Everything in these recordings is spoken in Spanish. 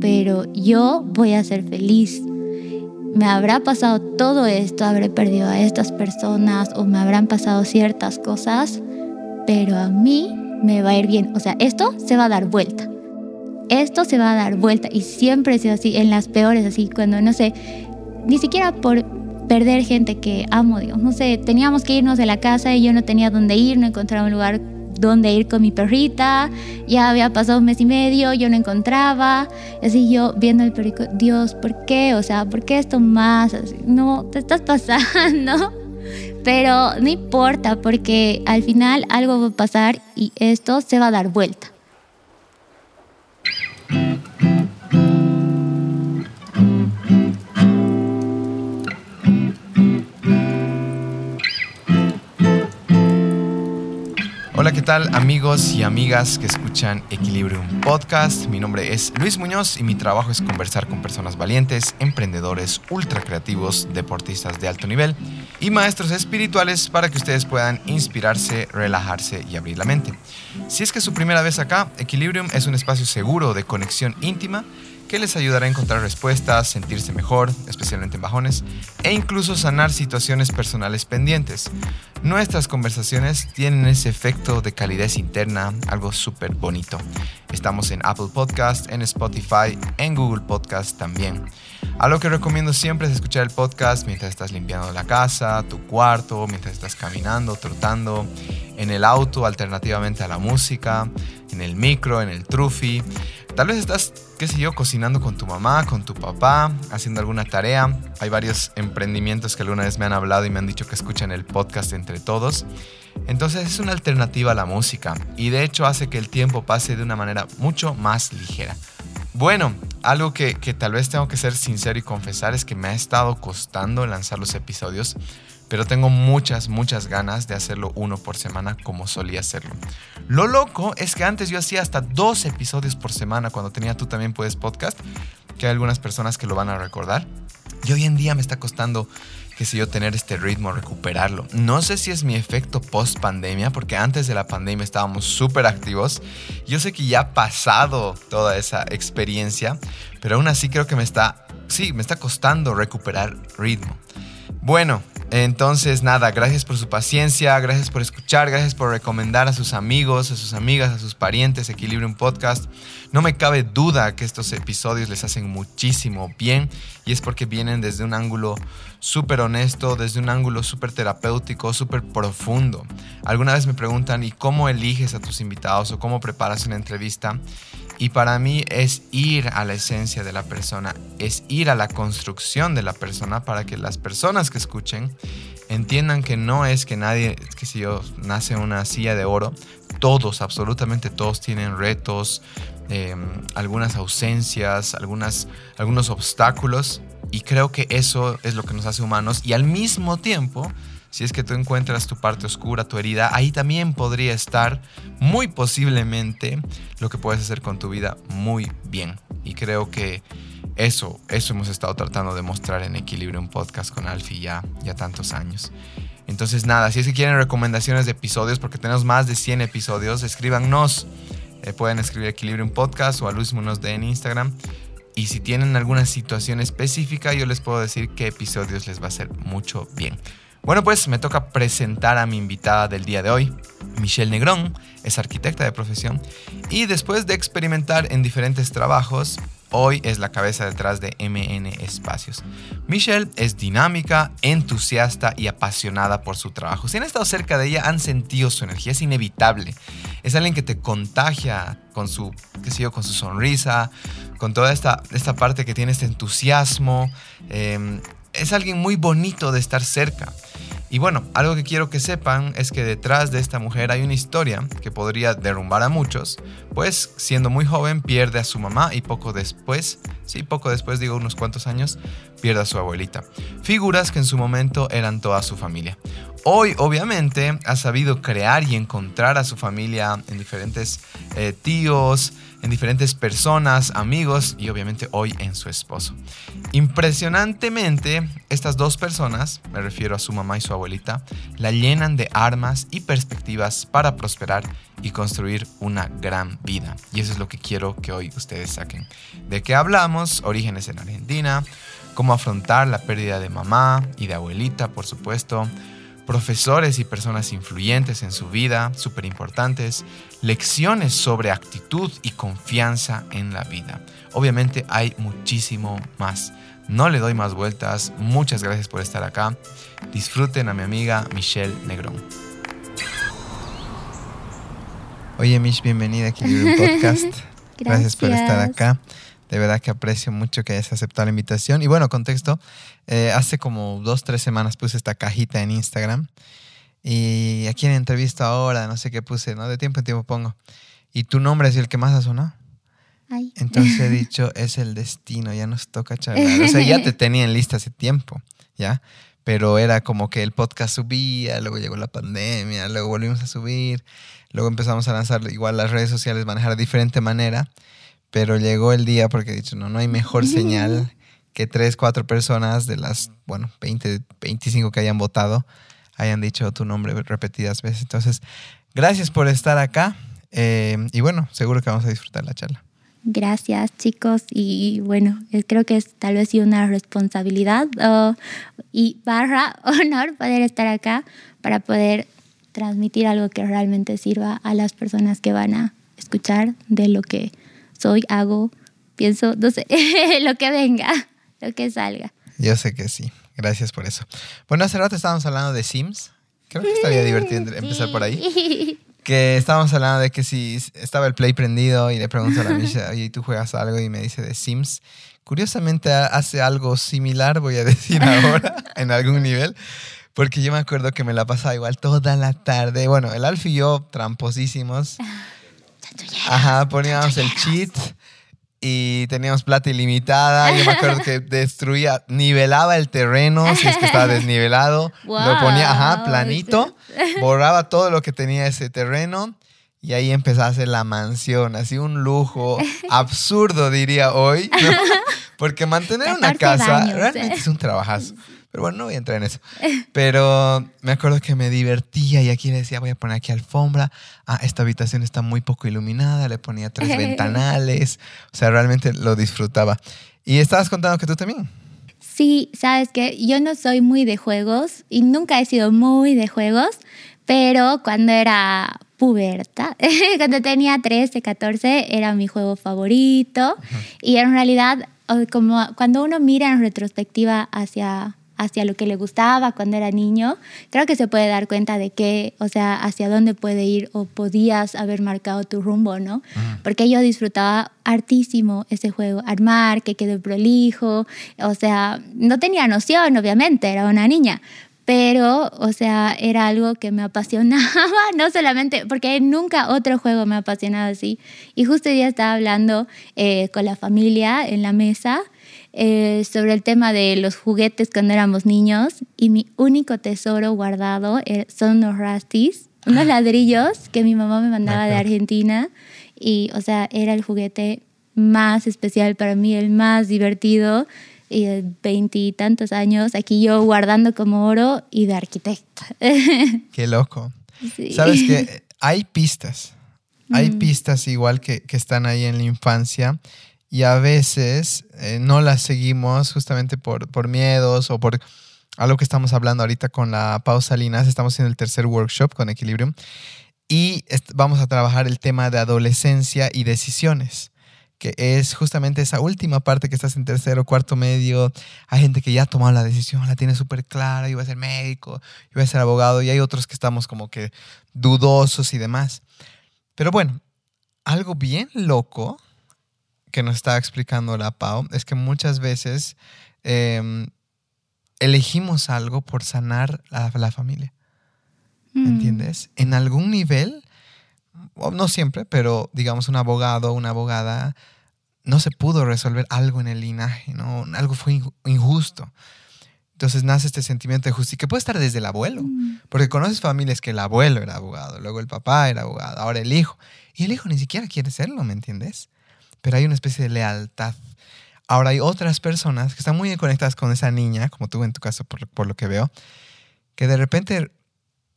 Pero yo voy a ser feliz. Me habrá pasado todo esto, habré perdido a estas personas o me habrán pasado ciertas cosas, pero a mí me va a ir bien. O sea, esto se va a dar vuelta. Esto se va a dar vuelta y siempre ha sido así, en las peores, así, cuando no sé, ni siquiera por perder gente que amo, Dios. No sé, teníamos que irnos de la casa y yo no tenía dónde ir, no encontraba un lugar donde ir con mi perrita. Ya había pasado un mes y medio, yo no encontraba. Así yo viendo el perrito, Dios, ¿por qué? O sea, ¿por qué esto más? no, te estás pasando. Pero no importa porque al final algo va a pasar y esto se va a dar vuelta. Hola, ¿qué tal amigos y amigas que escuchan Equilibrium Podcast? Mi nombre es Luis Muñoz y mi trabajo es conversar con personas valientes, emprendedores, ultra creativos, deportistas de alto nivel y maestros espirituales para que ustedes puedan inspirarse, relajarse y abrir la mente. Si es que es su primera vez acá, Equilibrium es un espacio seguro de conexión íntima que les ayudará a encontrar respuestas, sentirse mejor, especialmente en bajones, e incluso sanar situaciones personales pendientes. Nuestras conversaciones tienen ese efecto de calidez interna, algo súper bonito. Estamos en Apple Podcast, en Spotify, en Google Podcast también. Algo que recomiendo siempre es escuchar el podcast mientras estás limpiando la casa, tu cuarto, mientras estás caminando, trotando, en el auto alternativamente a la música, en el micro, en el trufi. Tal vez estás, qué sé yo, cocinando con tu mamá, con tu papá, haciendo alguna tarea. Hay varios emprendimientos que alguna vez me han hablado y me han dicho que escuchan el podcast entre todos. Entonces es una alternativa a la música y de hecho hace que el tiempo pase de una manera mucho más ligera. Bueno, algo que, que tal vez tengo que ser sincero y confesar es que me ha estado costando lanzar los episodios pero tengo muchas, muchas ganas de hacerlo uno por semana como solía hacerlo. Lo loco es que antes yo hacía hasta dos episodios por semana cuando tenía tú también puedes podcast, que hay algunas personas que lo van a recordar. Y hoy en día me está costando, qué sé yo, tener este ritmo, recuperarlo. No sé si es mi efecto post pandemia, porque antes de la pandemia estábamos súper activos. Yo sé que ya ha pasado toda esa experiencia, pero aún así creo que me está, sí, me está costando recuperar ritmo. Bueno, entonces, nada, gracias por su paciencia, gracias por escuchar, gracias por recomendar a sus amigos, a sus amigas, a sus parientes Equilibrium Podcast. No me cabe duda que estos episodios les hacen muchísimo bien y es porque vienen desde un ángulo súper honesto, desde un ángulo súper terapéutico, súper profundo. Alguna vez me preguntan, ¿y cómo eliges a tus invitados o cómo preparas una entrevista? Y para mí es ir a la esencia de la persona, es ir a la construcción de la persona para que las personas que escuchen entiendan que no es que nadie, que si yo nace una silla de oro, todos, absolutamente todos tienen retos, em, algunas ausencias, algunas, algunos obstáculos y creo que eso es lo que nos hace humanos y al mismo tiempo si es que tú encuentras tu parte oscura, tu herida, ahí también podría estar muy posiblemente lo que puedes hacer con tu vida muy bien. Y creo que eso, eso hemos estado tratando de mostrar en Equilibrio, un podcast con Alfie ya, ya tantos años. Entonces nada, si es que quieren recomendaciones de episodios, porque tenemos más de 100 episodios, escríbanos. Eh, pueden escribir Equilibrio, un podcast o a Luis Munoz de en Instagram. Y si tienen alguna situación específica, yo les puedo decir qué episodios les va a hacer mucho bien. Bueno, pues me toca presentar a mi invitada del día de hoy. Michelle Negrón es arquitecta de profesión y después de experimentar en diferentes trabajos, hoy es la cabeza detrás de MN Espacios. Michelle es dinámica, entusiasta y apasionada por su trabajo. Si han estado cerca de ella, han sentido su energía, es inevitable. Es alguien que te contagia con su, qué sé yo, con su sonrisa, con toda esta, esta parte que tiene este entusiasmo. Em, es alguien muy bonito de estar cerca. Y bueno, algo que quiero que sepan es que detrás de esta mujer hay una historia que podría derrumbar a muchos, pues siendo muy joven pierde a su mamá y poco después, sí, poco después digo unos cuantos años, pierde a su abuelita. Figuras que en su momento eran toda su familia. hoy obviamente ha sabido crear y encontrar a su familia en diferentes eh, tíos, en diferentes personas, amigos y obviamente hoy en su esposo. Impresionantemente, estas dos personas, me refiero a su mamá y su abuelita, la llenan de armas y perspectivas para prosperar y construir una gran vida. Y eso es lo que quiero que hoy ustedes saquen. ¿De qué hablamos? Orígenes en Argentina, cómo afrontar la pérdida de mamá y de abuelita, por supuesto profesores y personas influyentes en su vida, súper importantes, lecciones sobre actitud y confianza en la vida. Obviamente hay muchísimo más. No le doy más vueltas. Muchas gracias por estar acá. Disfruten a mi amiga Michelle Negrón. Oye, Mish, bienvenida aquí al podcast. Gracias. gracias por estar acá. De verdad que aprecio mucho que hayas aceptado la invitación. Y bueno, contexto, eh, hace como dos, tres semanas puse esta cajita en Instagram y aquí en entrevista ahora, no sé qué puse, ¿no? De tiempo en tiempo pongo. Y tu nombre es el que más ha sonado. Entonces he dicho, es el destino, ya nos toca charlar. O sea, ya te tenía en lista hace tiempo, ¿ya? Pero era como que el podcast subía, luego llegó la pandemia, luego volvimos a subir, luego empezamos a lanzar igual las redes sociales, manejar de diferente manera. Pero llegó el día porque he dicho, no, no hay mejor señal que tres, cuatro personas de las, bueno, 20, 25 que hayan votado hayan dicho tu nombre repetidas veces. Entonces, gracias por estar acá eh, y bueno, seguro que vamos a disfrutar la charla. Gracias chicos y bueno, creo que es tal vez una responsabilidad y barra honor poder estar acá para poder transmitir algo que realmente sirva a las personas que van a escuchar de lo que soy, hago, pienso, no sé, lo que venga, lo que salga. Yo sé que sí. Gracias por eso. Bueno, hace rato estábamos hablando de Sims. Creo que estaría divertido empezar por ahí. Que estábamos hablando de que si estaba el play prendido y le pregunto a la Misha, oye, ¿tú juegas algo? Y me dice de Sims. Curiosamente hace algo similar, voy a decir ahora, en algún nivel. Porque yo me acuerdo que me la pasaba igual toda la tarde. Bueno, el Alf y yo, tramposísimos. Ajá, poníamos el cheat y teníamos plata ilimitada. Yo me acuerdo que destruía, nivelaba el terreno si es que estaba desnivelado. Lo ponía, ajá, planito. Borraba todo lo que tenía ese terreno. Y ahí empezaba a hacer la mansión, así un lujo absurdo, diría hoy. Porque mantener una casa realmente es un trabajazo. Pero bueno, no voy a entrar en eso. Pero me acuerdo que me divertía y aquí le decía, voy a poner aquí alfombra. Ah, esta habitación está muy poco iluminada. Le ponía tres ventanales. O sea, realmente lo disfrutaba. Y estabas contando que tú también. Sí, sabes que yo no soy muy de juegos y nunca he sido muy de juegos, pero cuando era puberta, cuando tenía 13, 14, era mi juego favorito. Y en realidad, como cuando uno mira en retrospectiva hacia hacia lo que le gustaba cuando era niño, creo que se puede dar cuenta de que, o sea, hacia dónde puede ir o podías haber marcado tu rumbo, ¿no? Porque yo disfrutaba hartísimo ese juego, armar, que quede prolijo, o sea, no tenía noción, obviamente, era una niña, pero, o sea, era algo que me apasionaba, no solamente, porque nunca otro juego me ha apasionado así. Y justo hoy día estaba hablando eh, con la familia en la mesa eh, sobre el tema de los juguetes cuando éramos niños y mi único tesoro guardado eh, son unos rastis, unos ah. ladrillos que mi mamá me mandaba de Argentina y, o sea, era el juguete más especial para mí, el más divertido y de veintitantos años, aquí yo guardando como oro y de arquitecto. Qué loco. Sabes que hay pistas, hay mm. pistas igual que, que, están ahí en la infancia y a veces eh, no las seguimos justamente por, por miedos o por algo que estamos hablando ahorita con la pausa Linas. Estamos en el tercer workshop con Equilibrium y vamos a trabajar el tema de adolescencia y decisiones que es justamente esa última parte que estás en tercero, cuarto medio. Hay gente que ya ha tomado la decisión, la tiene súper clara, iba a ser médico, iba a ser abogado, y hay otros que estamos como que dudosos y demás. Pero bueno, algo bien loco que nos está explicando la Pau es que muchas veces em, elegimos algo por sanar a la familia. ¿Me mm. entiendes? En algún nivel, no siempre, pero digamos un abogado o una abogada no se pudo resolver algo en el linaje, ¿no? Algo fue injusto. Entonces nace este sentimiento de justicia que puede estar desde el abuelo, Mm. porque conoces familias que el abuelo era abogado, luego el papá era abogado, ahora el hijo, y el hijo ni siquiera quiere serlo, ¿me entiendes? Pero hay una especie de lealtad. Ahora hay otras personas que están muy conectadas con esa niña, como tú en tu caso, por, lo que veo, que de repente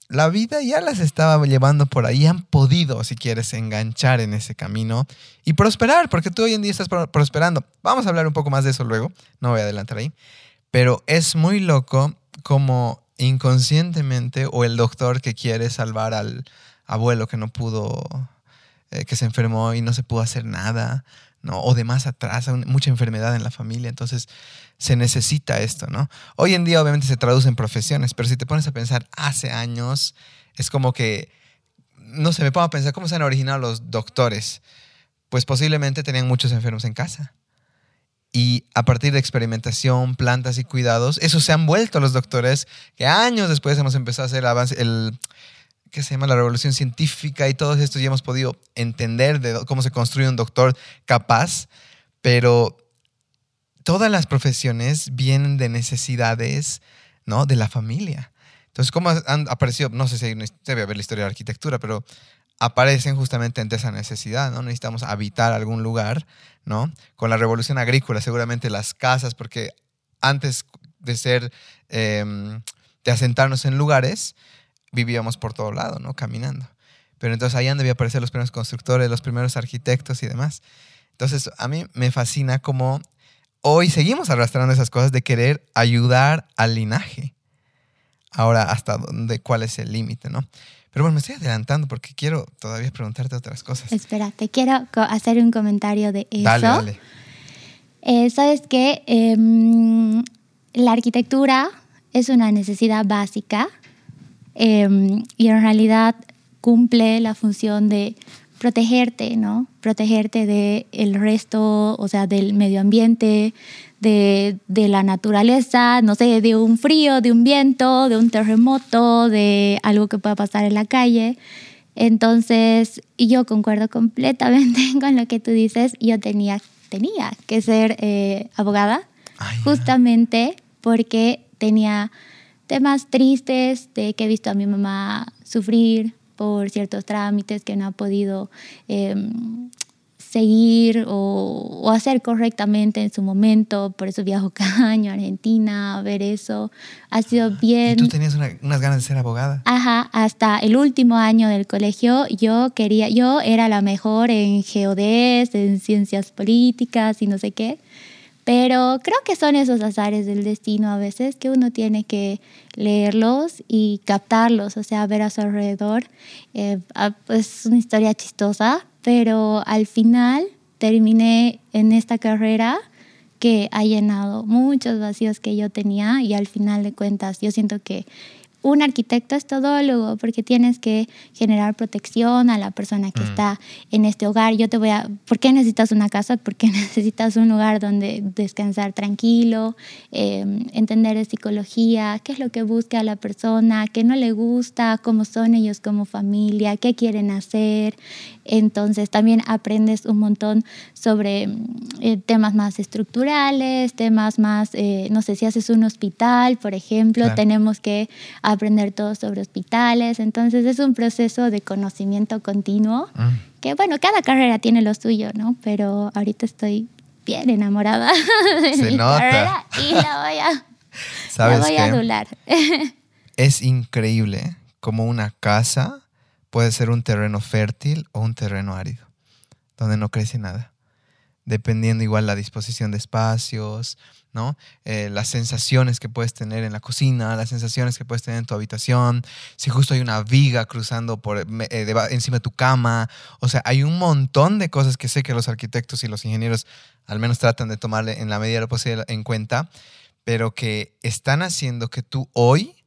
la vida ya las estaba llevando por ahí, han podido, si quieres, enganchar en ese camino y prosperar, porque tú hoy en día estás pro- prosperando. Vamos a hablar un poco más de eso luego, no voy a adelantar ahí, pero es muy loco como inconscientemente o el doctor que quiere salvar al abuelo que no pudo, eh, que se enfermó y no se pudo hacer nada, ¿no? O de más atrás, mucha enfermedad en la familia, entonces se necesita esto, ¿no? Hoy en día obviamente se traduce en profesiones, pero si te pones a pensar hace años, es como que, no sé, me pongo a pensar cómo se han originado los doctores. Pues posiblemente tenían muchos enfermos en casa. Y a partir de experimentación, plantas y cuidados, eso se han vuelto los doctores que años después hemos empezado a hacer avance, el, ¿qué se llama? La revolución científica y todos estos ya hemos podido entender de cómo se construye un doctor capaz, pero todas las profesiones vienen de necesidades, ¿no? De la familia. Entonces, ¿cómo han aparecido? No sé si debe haber la historia de la arquitectura, pero aparecen justamente ante esa necesidad, ¿no? Necesitamos habitar algún lugar, ¿no? Con la revolución agrícola, seguramente las casas, porque antes de ser, em, de asentarnos en lugares, vivíamos por todo lado, ¿no? Caminando. Pero entonces ahí han debido aparecer los primeros constructores, los primeros arquitectos y demás. Entonces, a mí me fascina cómo hoy seguimos arrastrando esas cosas de querer ayudar al linaje. Ahora, ¿hasta dónde? ¿Cuál es el límite, no? Pero bueno, me estoy adelantando porque quiero todavía preguntarte otras cosas. Espera, te quiero hacer un comentario de eso. Dale, dale. Eh, Sabes que em, la arquitectura es una necesidad básica em, y en realidad cumple la función de protegerte, ¿no? Protegerte del resto, o sea, del medio ambiente, de, de la naturaleza, no sé, de un frío, de un viento, de un terremoto, de algo que pueda pasar en la calle. Entonces, yo concuerdo completamente con lo que tú dices. Yo tenía, tenía que ser eh, abogada Ah, ya. justamente porque tenía temas tristes de que he visto a mi mamá sufrir por ciertos trámites que no ha podido eh, seguir o, o hacer correctamente en su momento. Por eso viajo cada año a Argentina a ver eso. Ha sido Ah, Y bien... tú tenías una- unas ganas de ser abogada. Ajá, hasta el último año del colegio yo quería, yo era la mejor en geodes, en ciencias políticas y no sé qué, pero creo que son esos azares del destino a veces que uno tiene que leerlos y captarlos, o sea, ver a su alrededor. Eh, ah, pues, es una historia chistosa, pero al final terminé en esta carrera que ha llenado muchos vacíos que yo tenía y al final de cuentas yo siento que un arquitecto es todólogo porque tienes que generar protección a la persona que Mm. está en este hogar. Yo te voy a... ¿Por qué necesitas una casa? Porque necesitas un lugar donde descansar tranquilo, eh, entender de psicología, qué es lo que busca la persona, qué no le gusta, cómo son ellos como familia, qué quieren hacer. Entonces también aprendes un montón sobre mm, eh, temas más estructurales, temas más, eh, no sé, si haces un hospital, por ejemplo, Claro. tenemos que aprender todo sobre hospitales. Entonces es un proceso de conocimiento continuo Mm. que, bueno, cada carrera tiene lo suyo, ¿no? Pero ahorita estoy bien enamorada de Se mi nota. carrera y la voy a, la ¿Sabes voy a qué? adular. Es increíble cómo una casa puede ser un terreno fértil o un terreno árido, donde no crece nada. Dependiendo igual la disposición de espacios, ¿no? Eh, las sensaciones que puedes tener en la cocina, las sensaciones que puedes tener en tu habitación, si justo hay una viga cruzando por, eh, deba- encima de tu cama. O sea, hay un montón de cosas que sé que los arquitectos y los ingenieros al menos tratan de tomarle en la medida de lo posible en cuenta, pero que están haciendo que tú hoy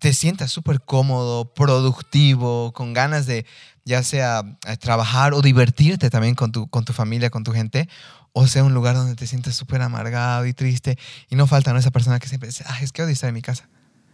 te sientas súper cómodo, productivo, con ganas de ya sea eh, trabajar o divertirte también con tu, con tu familia, con tu gente, o sea un lugar donde te sientes súper amargado y triste y no falta ¿no? esa persona que siempre dice, ay, es que odio estar en mi casa,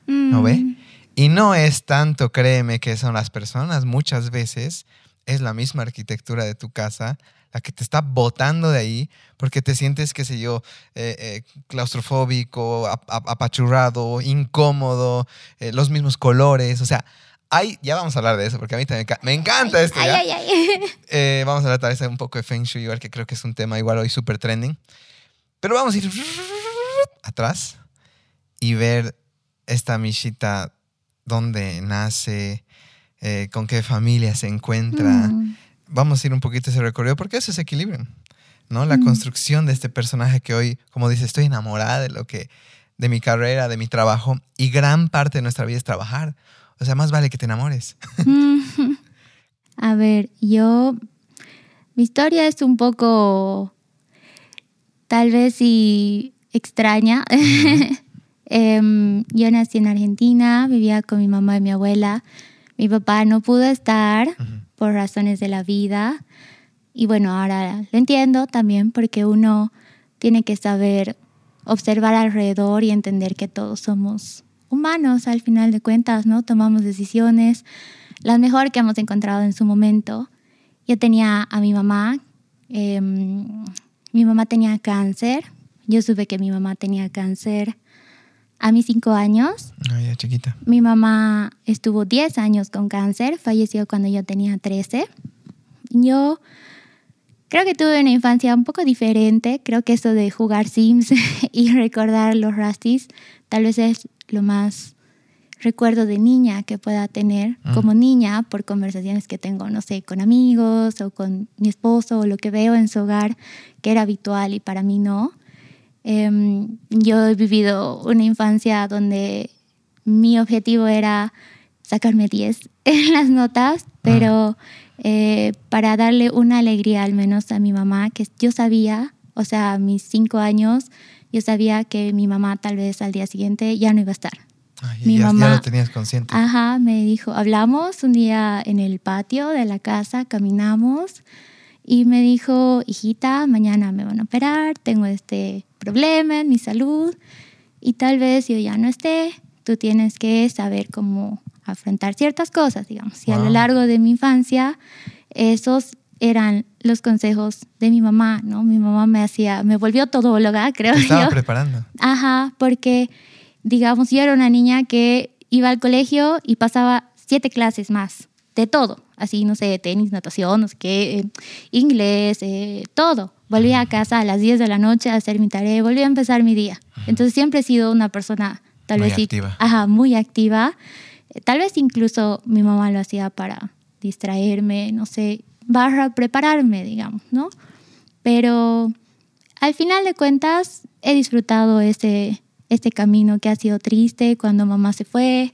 ¿no ve? Mm, Y no es tanto, créeme, que son las personas, muchas veces es la misma arquitectura de tu casa la que te está botando de ahí porque te sientes, qué sé yo, eh, eh, claustrofóbico, apachurrado, incómodo, eh, los mismos colores, o sea, hay, ya vamos a hablar de eso, porque a mí también me encanta esto. Ay, ay, vamos a hablar tal vez un poco de Feng Shui, igual que creo que es un tema igual hoy súper trending. Pero vamos a ir atrás y ver esta Mishita, dónde nace, con qué familia se encuentra. Mm. Vamos a ir un poquito ese recorrido, porque eso es equilibrio. ¿no? La construcción de este personaje que hoy, como dice, estoy enamorada de lo que, de mi carrera, de mi trabajo, y gran parte de nuestra vida es trabajar. O sea, más vale que te enamores. A ver, yo, mi historia es un poco, tal vez sí extraña. Em, yo nací en Argentina, vivía con mi mamá y mi abuela. Mi papá no pudo estar por razones de la vida. Y bueno, ahora lo entiendo también porque uno tiene que saber observar alrededor y entender que todos somos humanos al final de cuentas, ¿no? Tomamos decisiones, las mejor que hemos encontrado en su momento. Yo tenía a mi mamá, em, mi mamá tenía cáncer, yo supe que mi mamá tenía cáncer a mis cinco años. Ah, ya chiquita. Mi mamá estuvo 10 años con cáncer, falleció cuando yo tenía 13. Yo Creo que tuve una infancia un poco diferente. Creo que eso de jugar Sims y recordar los Rastis tal vez es lo más recuerdo de niña que pueda tener mm. como niña por conversaciones que tengo, no sé, con amigos o con mi esposo o lo que veo en su hogar que era habitual y para mí no. Em, yo he vivido una infancia donde mi objetivo era sacarme 10 en las notas, pero... Eh, para darle una alegría al menos a mi mamá, que yo sabía, o sea, a mis cinco años, yo sabía que mi mamá tal vez al día siguiente ya no iba a estar. mi ya, mamá, ya lo tenías consciente. Ajá, me dijo, hablamos un día en el patio de la casa, caminamos y me dijo, hijita, mañana me van a operar, tengo este problema en mi salud y tal vez yo ya no esté, tú tienes que saber cómo afrontar ciertas cosas, digamos. Y a lo largo de mi infancia, esos eran los consejos de mi mamá, ¿no? Mi mamá me hacía, me volvió todóloga, creo Te estaba preparando. Ajá, porque, digamos, yo era una niña que iba al colegio y pasaba siete clases más, de todo. Así, no sé, tenis, natación, no sé qué, eh, inglés, eh, todo. Volvía a casa a las 10 de la noche a hacer mi tarea y volvía a empezar mi día. Entonces siempre he sido una persona, tal muy vez activa. ajá, muy activa. Tal vez incluso mi mamá lo hacía para distraerme, no sé, barra prepararme, digamos, ¿no? Pero al final de cuentas he disfrutado este, este camino que ha sido triste cuando mamá se fue,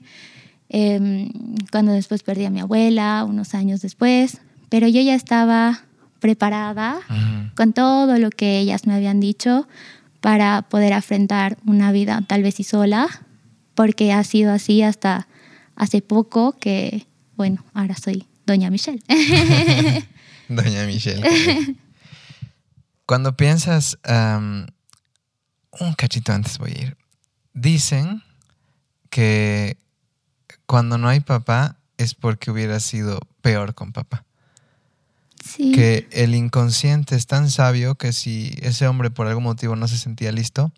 em, cuando después perdí a mi abuela, unos años después, pero yo ya estaba preparada con todo lo que ellas me habían dicho para poder afrontar una vida tal vez y sola, porque ha sido así hasta hace poco que, bueno, ahora soy Doña Michelle. Doña Michelle. Cuando piensas, un cachito antes voy a ir, dicen que cuando no hay papá es porque hubiera sido peor con papá. Sí. Que el inconsciente es tan sabio que si ese hombre por algún motivo no se sentía listo,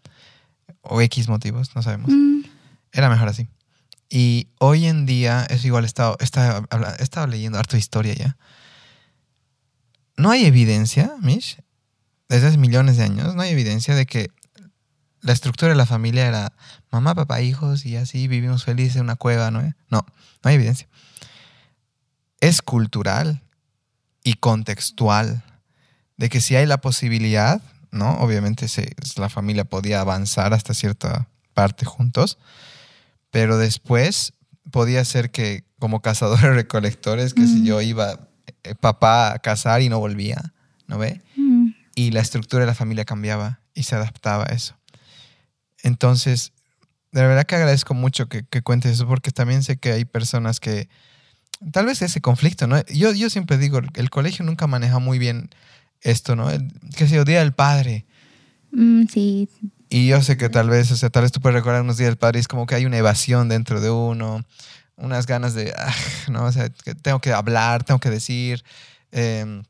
o X motivos, no sabemos, mm. era mejor así. Y hoy en día, es igual, he estado, he estado, leyendo harto historia ya. No hay evidencia, Mish, desde hace millones de años, no hay evidencia de que la estructura de la familia era mamá, papá, hijos y así vivimos felices en una cueva, ¿no? No, no hay evidencia. Es cultural y contextual de que si hay la posibilidad, ¿no? Obviamente se, la familia podía avanzar hasta cierta parte juntos, pero después podía ser que como cazadores recolectores, que si yo iba eh, papá a cazar y no volvía, ¿no ve? Y la estructura de la familia cambiaba y se adaptaba a eso. Entonces, de verdad que agradezco mucho que, cuentes eso porque también sé que hay personas que tal vez ese conflicto, ¿no? Yo, yo siempre digo, el colegio nunca maneja muy bien esto, ¿no? El, que se Día del Padre. Mm, sí, y yo sé que tal vez, o sea, tal vez tú puedes recordar unos días del padre, es como que hay una evasión dentro de uno, unas ganas de, ah, ¿no? O sea, que tengo que hablar, tengo que decir. Em,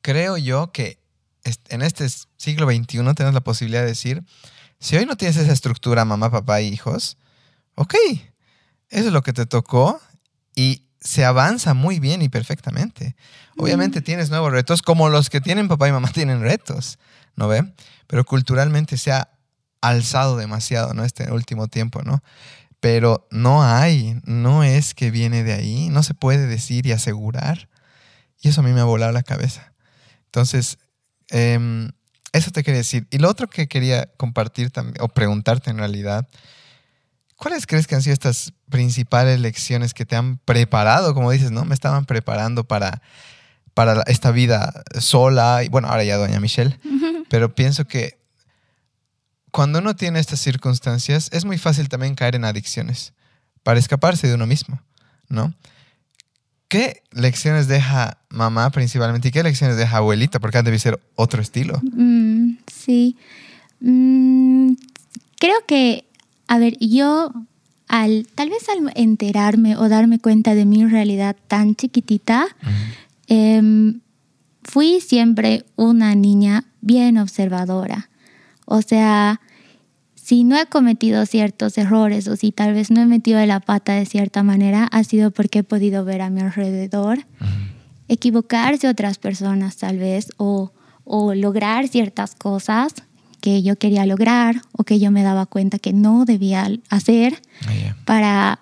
creo yo que en este siglo XXI tenemos la posibilidad de decir, si hoy no tienes esa estructura, mamá, papá e hijos, ok, eso es lo que te tocó y se avanza muy bien y perfectamente. Obviamente tienes nuevos retos, como los que tienen papá y mamá tienen retos, ¿no ve? Pero culturalmente se ha alzado demasiado, ¿no? Este último tiempo, ¿no? Pero no hay, no es que viene de ahí, no se puede decir y asegurar. Y eso a mí me ha volado la cabeza. Entonces, em, eso te quería decir. Y lo otro que quería compartir también, o preguntarte en realidad, ¿cuáles crees que han sido estas principales lecciones que te han preparado? Como dices, ¿no? Me estaban preparando para, para esta vida sola. Y bueno, ahora ya doña Michelle. Pero pienso que cuando uno tiene estas circunstancias, es muy fácil también caer en adicciones para escaparse de uno mismo, ¿no? ¿Qué lecciones deja mamá principalmente y qué lecciones deja abuelita? Porque debe ser otro estilo. Mm, sí. Mm, creo que, a ver, yo al tal vez al enterarme o darme cuenta de mi realidad tan chiquitita, em, fui siempre una niña bien observadora. O sea, si no he cometido ciertos errores o si tal vez no he metido la pata de cierta manera, ha sido porque he podido ver a mi alrededor equivocarse otras personas tal vez o, lograr ciertas cosas que yo quería lograr o que yo me daba cuenta que no debía hacer ah, para,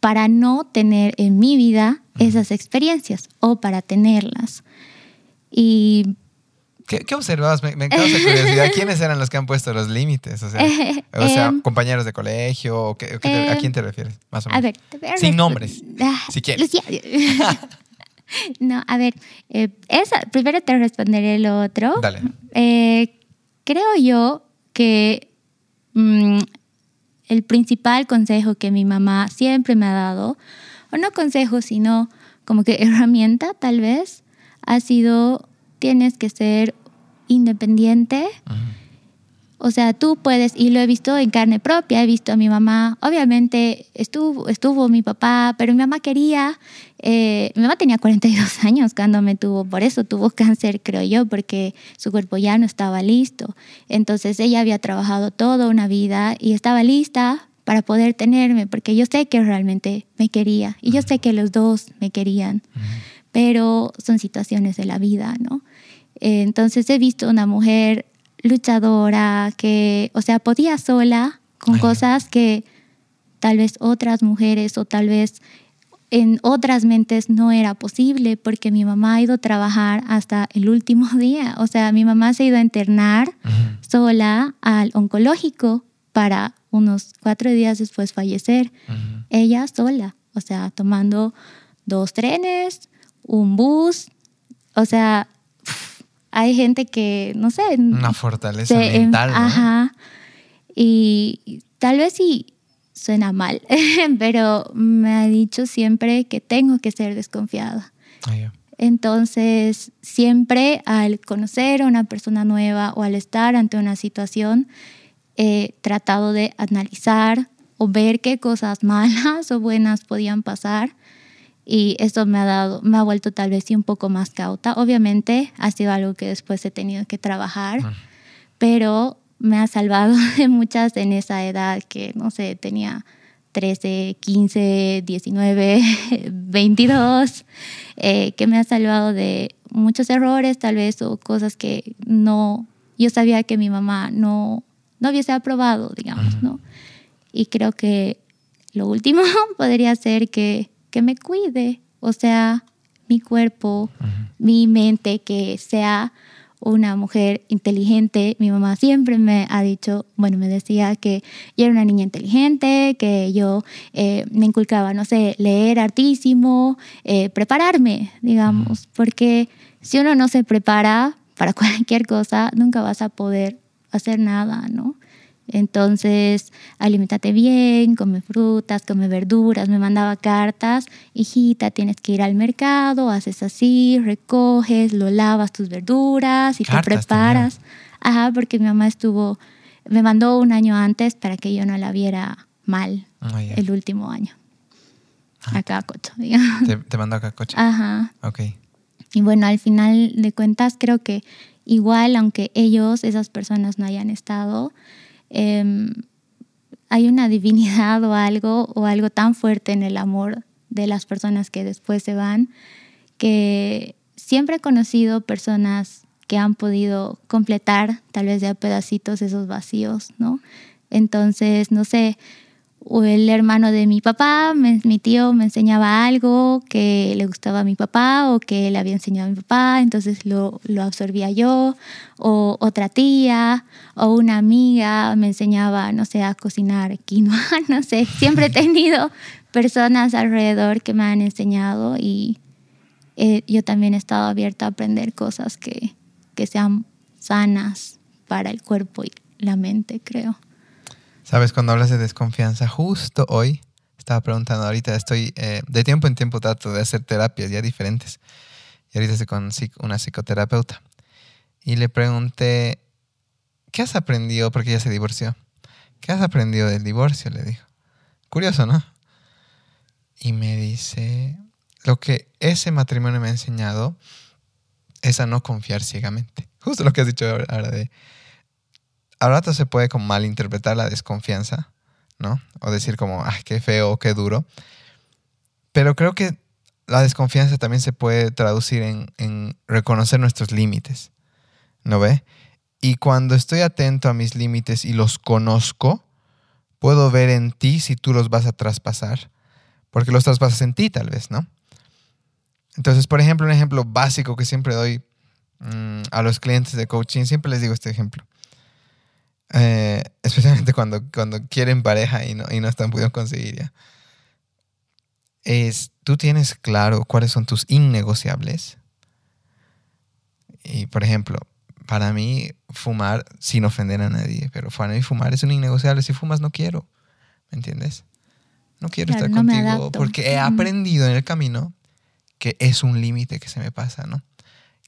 para no tener en mi vida esas experiencias o para tenerlas. Y ¿Qué, observabas? Me, me causa curiosidad. ¿Quiénes eran los que han puesto los límites? O sea, em, compañeros de colegio. O ¿A em, quién te refieres? Más o menos. A ver, Sin nombres. Ah, si quieres. no, a ver. Eh, esa, primero te responderé lo otro. Dale. Creo yo que mm, el principal consejo que mi mamá siempre me ha dado, o no consejo, sino como que herramienta tal vez, ha sido tienes que ser independiente. O sea, tú puedes, y lo he visto en carne propia, he visto a mi mamá, obviamente estuvo, estuvo mi papá, pero mi mamá quería, eh, mi mamá tenía 42 años cuando me tuvo, por eso tuvo cáncer, creo yo, porque su cuerpo ya no estaba listo. Entonces ella había trabajado toda una vida y estaba lista para poder tenerme, porque yo sé que realmente me quería y yo sé que los dos me querían, pero son situaciones de la vida, ¿no? entonces he visto una mujer luchadora que, o sea, podía sola con cosas que tal vez otras mujeres o tal vez en otras mentes no era posible porque mi mamá ha ido a trabajar hasta el último día. O sea, mi mamá se ha ido a internar sola al oncológico para unos cuatro días después fallecer. Ella sola, o sea, tomando dos trenes, un bus, o sea, hay gente que, no sé. Una fortaleza mental. ¿no? Ajá. Y tal vez sí suena mal, pero me ha dicho siempre que tengo que ser desconfiada. Ah, Entonces, siempre al conocer a una persona nueva o al estar ante una situación, he tratado de analizar o ver qué cosas malas o buenas podían pasar y eso me ha dado, me ha vuelto tal vez un poco más cauta. Obviamente ha sido algo que después he tenido que trabajar, pero me ha salvado de muchas en esa edad que, no sé, tenía 13, 15, 19, 22, que me ha salvado de muchos errores tal vez o cosas que no, yo sabía que mi mamá no, no hubiese aprobado, digamos, ¿no? Y creo que lo último podría ser que que me cuide, o sea, mi cuerpo, mi mente, que sea una mujer inteligente. Mi mamá siempre me ha dicho, bueno, me decía que yo era una niña inteligente, que yo eh, me inculcaba, no sé, leer hartísimo, eh, prepararme, digamos, porque si uno no se prepara para cualquier cosa, nunca vas a poder hacer nada, ¿no? Entonces, alimentate bien, come frutas, come verduras. Me mandaba cartas, hijita, tienes que ir al mercado, haces así, recoges, lo lavas tus verduras y te preparas. Ajá, porque mi mamá estuvo, me mandó un año antes para que yo no la viera mal ah, el último año. Ah. A Cacocho, digamos. ¿Te, te mandó a Cacocho? Ajá. Ok. Y bueno, al final de cuentas creo que igual, aunque ellos, esas personas no hayan estado, em, hay una divinidad o algo, o algo tan fuerte en el amor de las personas que después se van, que siempre he conocido personas que han podido completar tal vez de pedacitos esos vacíos, ¿no? Entonces, no sé, o el hermano de mi papá, mi tío me enseñaba algo que le gustaba a mi papá o que le había enseñado a mi papá, entonces lo, lo absorbía yo, o otra tía o una amiga me enseñaba, no sé, a cocinar quinoa, no sé, siempre he tenido personas alrededor que me han enseñado y eh, yo también he estado abierta a aprender cosas que, que sean sanas para el cuerpo y la mente, creo. Sabes, cuando hablas de desconfianza, justo hoy estaba preguntando, ahorita estoy, eh, de tiempo en tiempo trato de hacer terapias ya diferentes. Y ahorita estoy con una psicoterapeuta. Y le pregunté, ¿qué has aprendido? Porque ella se divorció. ¿Qué has aprendido del divorcio? Le dijo. Curioso, ¿no? Y me dice, lo que ese matrimonio me ha enseñado es a no confiar ciegamente. Justo lo que has dicho ahora de a rato se puede malinterpretar la desconfianza, ¿no? O decir como, ay, qué feo, qué duro. Pero creo que la desconfianza también se puede traducir en, reconocer nuestros límites, ¿no ve? Y cuando estoy atento a mis límites y los conozco, puedo ver en ti si tú los vas a traspasar, porque los traspasas en ti tal vez, ¿no? Entonces, por ejemplo, un ejemplo básico que siempre doy mm, a los clientes de coaching, siempre les digo este ejemplo. Eh, especialmente cuando, cuando quieren pareja y no, y no están pudiendo conseguir ya. Es, tú tienes claro cuáles son tus innegociables. Y, por ejemplo, para mí fumar, sin ofender a nadie, pero para mí fumar es un innegociable. Si fumas, no quiero. ¿Me entiendes? No quiero estar contigo porque he aprendido en el camino que es un límite que se me pasa, ¿no?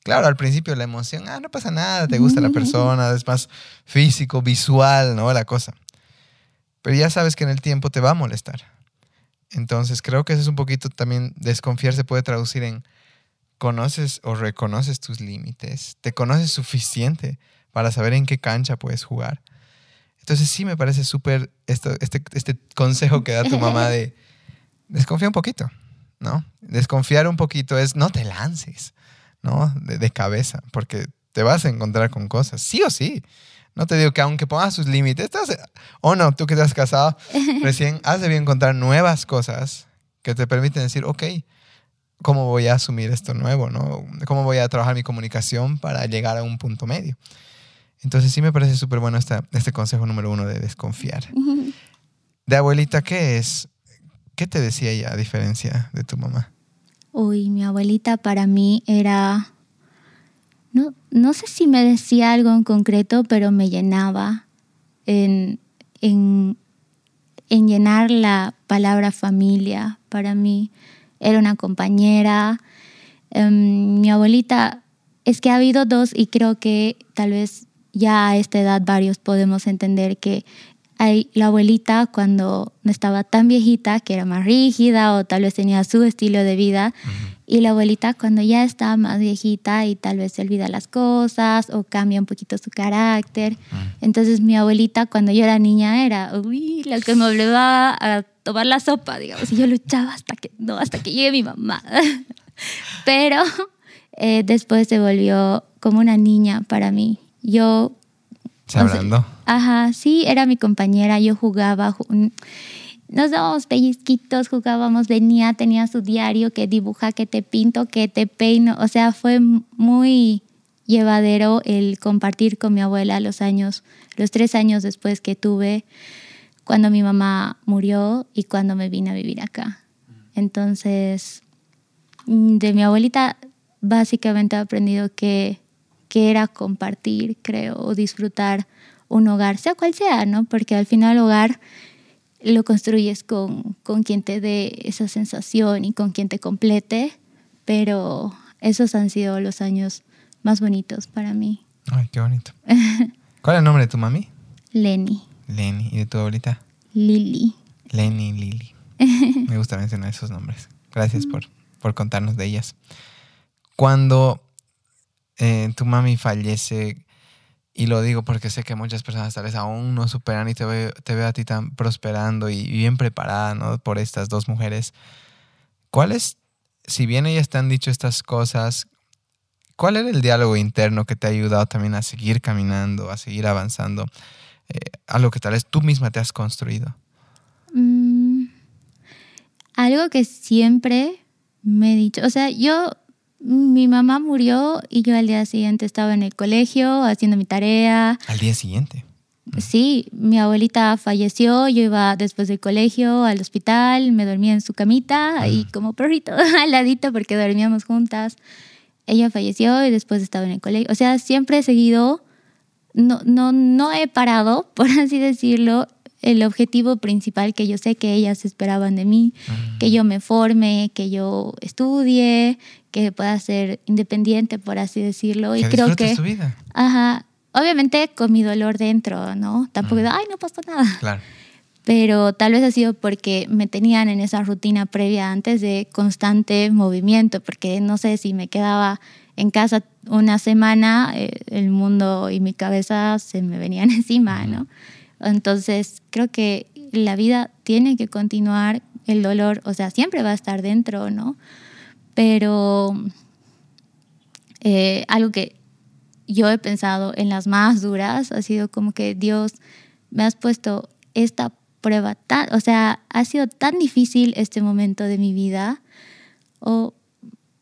Claro, al principio la emoción, ah, no pasa nada, te gusta la persona, es más físico, visual, ¿no? La cosa. Pero ya sabes que en el tiempo te va a molestar. Entonces creo que eso es un poquito también, desconfiar se puede traducir en conoces o reconoces tus límites, te conoces suficiente para saber en qué cancha puedes jugar. Entonces sí me parece súper este, este consejo que da tu mamá de desconfía un poquito, ¿no? Desconfiar un poquito es no te lances. ¿No? De, cabeza, porque te vas a encontrar con cosas, sí o sí. No te digo que aunque pongas sus límites, o no, tú que te has casado, recién has de encontrar nuevas cosas que te permiten decir, ok, ¿cómo voy a asumir esto nuevo? ¿no? ¿Cómo voy a trabajar mi comunicación para llegar a un punto medio? Entonces sí me parece súper bueno este consejo número uno de desconfiar. De abuelita, ¿qué es? ¿Qué te decía ella a diferencia de tu mamá? Uy, mi abuelita para mí era, no, no sé si me decía algo en concreto, pero me llenaba en, en, en llenar la palabra familia. Para mí era una compañera. Em, mi abuelita, es que ha habido dos y creo que tal vez ya a esta edad varios podemos entender que la abuelita cuando no estaba tan viejita, que era más rígida o tal vez tenía su estilo de vida, y la abuelita cuando ya está más viejita y tal vez se olvida las cosas o cambia un poquito su carácter. Entonces mi abuelita cuando yo era niña era uy, la que me obligaba a tomar la sopa, digamos, y yo luchaba hasta que, no, hasta que llegue mi mamá. Pero eh, después se volvió como una niña para mí. Yo hablando. Ajá, sí, era mi compañera, yo jugaba, nos dábamos pellizquitos, jugábamos, venía, tenía su diario que dibuja, que te pinto, que te peino, o sea, fue muy llevadero el compartir con mi abuela los años, los tres años después que tuve cuando mi mamá murió y cuando me vine a vivir acá. Entonces, de mi abuelita básicamente he aprendido que que era compartir, creo, o disfrutar un hogar, sea cual sea, ¿no? Porque al final el hogar lo construyes con, con quien te dé esa sensación y con quien te complete, pero esos han sido los años más bonitos para mí. Ay, qué bonito. ¿Cuál es el nombre de tu mami? Lenny. Lenny. ¿Y de tu abuelita? Lili. Lenny, Lili. Me gusta mencionar esos nombres. Gracias por, por contarnos de ellas. Cuando eh, tu mami fallece, y lo digo porque sé que muchas personas tal vez aún no superan y te veo, te veo a ti tan prosperando y bien preparada ¿no? por estas dos mujeres. ¿Cuál es, si bien ellas te han dicho estas cosas, cuál era el diálogo interno que te ha ayudado también a seguir caminando, a seguir avanzando, eh, a lo que tal vez tú misma te has construido? Mm, algo que siempre me he dicho, o sea, yo mi mamá murió y yo al día siguiente estaba en el colegio haciendo mi tarea. ¿Al día siguiente? Sí, mi abuelita falleció, yo iba después del colegio al hospital, me dormía en su camita y como perrito al ladito porque dormíamos juntas. Ella falleció y después estaba en el colegio. O sea, siempre he seguido, no, no, no he parado, por así decirlo, el objetivo principal que yo sé que ellas esperaban de mí, que yo me forme, que yo estudie, que pueda ser independiente, por así decirlo. y creo que... Tu vida. Ajá. Obviamente con mi dolor dentro, ¿no? Tampoco digo, ay, no pasa nada. Claro. Pero tal vez ha sido porque me tenían en esa rutina previa antes de constante movimiento, porque no sé si me quedaba en casa una semana, eh, el mundo y mi cabeza se me venían encima, ¿no? Entonces, creo que la vida tiene que continuar, el dolor, o sea, siempre va a estar dentro, ¿no? Pero eh, algo que yo he pensado en las más duras ha sido como que Dios me has puesto esta prueba tan, o sea, ha sido tan difícil este momento de mi vida. O,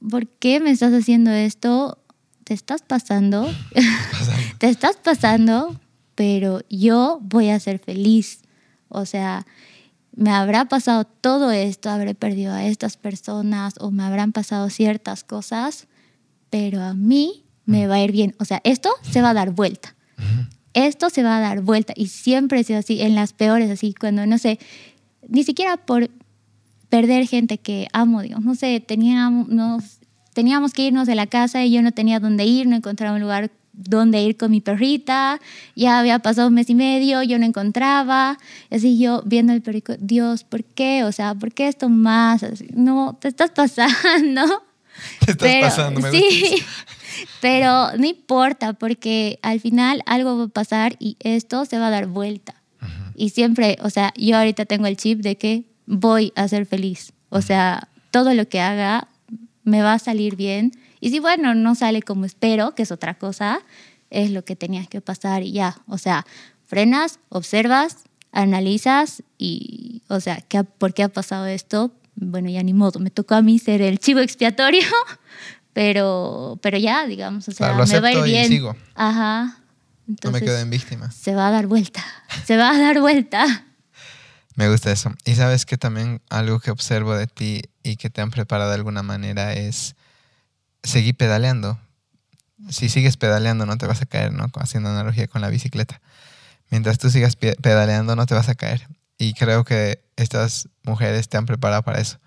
¿por qué me estás haciendo esto? Te estás pasando. Te estás pasando pero yo voy a ser feliz. O sea, me habrá pasado todo esto, habré perdido a estas personas o me habrán pasado ciertas cosas, pero a mí me va a ir bien. O sea, esto se va a dar vuelta. Esto se va a dar vuelta y siempre es así, en las peores, así, cuando, no sé, ni siquiera por perder gente que amo, Dios, no sé, teníamos, teníamos que irnos de la casa y yo no tenía dónde ir, no encontraba un lugar dónde ir con mi perrita, ya había pasado un mes y medio, yo no encontraba, así yo viendo el perrito, Dios, ¿por qué? O sea, ¿por qué esto más? no, te estás pasando. Te estás pasando, me Sí, pero no importa, porque al final algo va a pasar y esto se va a dar vuelta. Y siempre, o sea, yo ahorita tengo el chip de que voy a ser feliz. O sea, todo lo que haga me va a salir bien y si, bueno, no sale como espero, que es otra cosa, es lo que tenías que pasar y ya. O sea, frenas, observas, analizas y, o sea, ¿qué, ¿por qué ha pasado esto? Bueno, ya ni modo, me tocó a mí ser el chivo expiatorio, pero, pero ya, digamos, o sea, me va a ir bien. sigo. Ajá. no me quedo en víctima. Se va a dar vuelta, se va a dar vuelta. Me gusta eso. Y sabes que también algo que observo de ti y que te han preparado de alguna manera es seguí pedaleando. Si sigues pedaleando no te vas a caer, ¿no? Haciendo analogía con la bicicleta. Mientras tú sigas pedaleando no te vas a caer. Y creo que estas mujeres te han preparado para eso.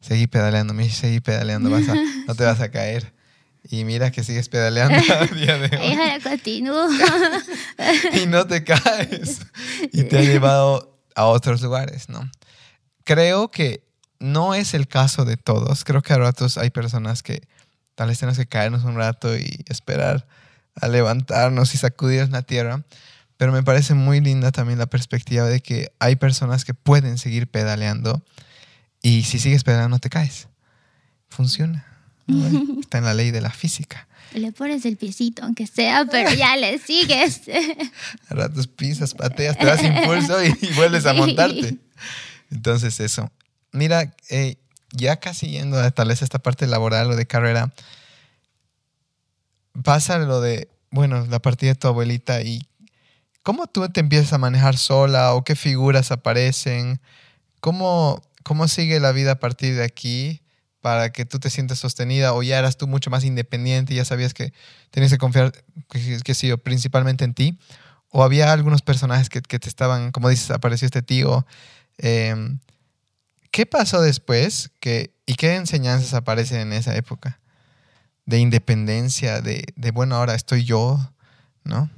Seguí pedaleando, me seguí pedaleando, vas no te vas a caer. Y mira que sigues pedaleando a día de hoy. y no te caes. Y te ha llevado a otros lugares, ¿no? Creo que no es el caso de todos. Creo que a ratos hay personas que Tal vez tenemos que caernos un rato y esperar a levantarnos y sacudirnos la tierra. Pero me parece muy linda también la perspectiva de que hay personas que pueden seguir pedaleando y si sigues pedaleando no te caes. Funciona. Está en la ley de la física. Le pones el piecito, aunque sea, pero ya le sigues. a ratos pisas, pateas, te das impulso y, vuelves a montarte. Entonces eso. Mira, eh, ya casi yendo a tal vez esta parte laboral o de carrera, pasa lo de, bueno, la partida de tu abuelita y cómo tú te empiezas a manejar sola o qué figuras aparecen, cómo, cómo sigue la vida a partir de aquí para que tú te sientas sostenida o ya eras tú mucho más independiente y ya sabías que tenías que confiar, que, sí, principalmente en ti. O había algunos personajes que, que te estaban, como dices, apareció este tío. Eh, ¿Qué pasó después que, y qué enseñanzas aparecen en esa época? De independencia, de, de bueno, ahora estoy yo, ¿no?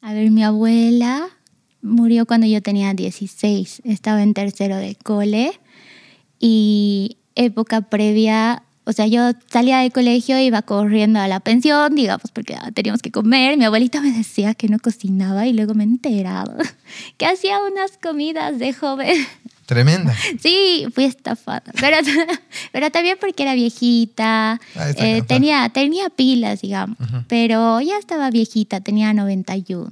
A ver, mi abuela murió cuando yo tenía 16, estaba en tercero de cole y época previa O sea, yo salía del colegio, iba corriendo a la pensión, digamos, porque teníamos que comer. Mi abuelita me decía que no cocinaba y luego me he enterado que hacía unas comidas de joven Tremenda. Sí, fui estafada. Pero, pero también porque era viejita. Eh, tenía, tenía pilas, digamos. Pero ya estaba viejita, tenía 91.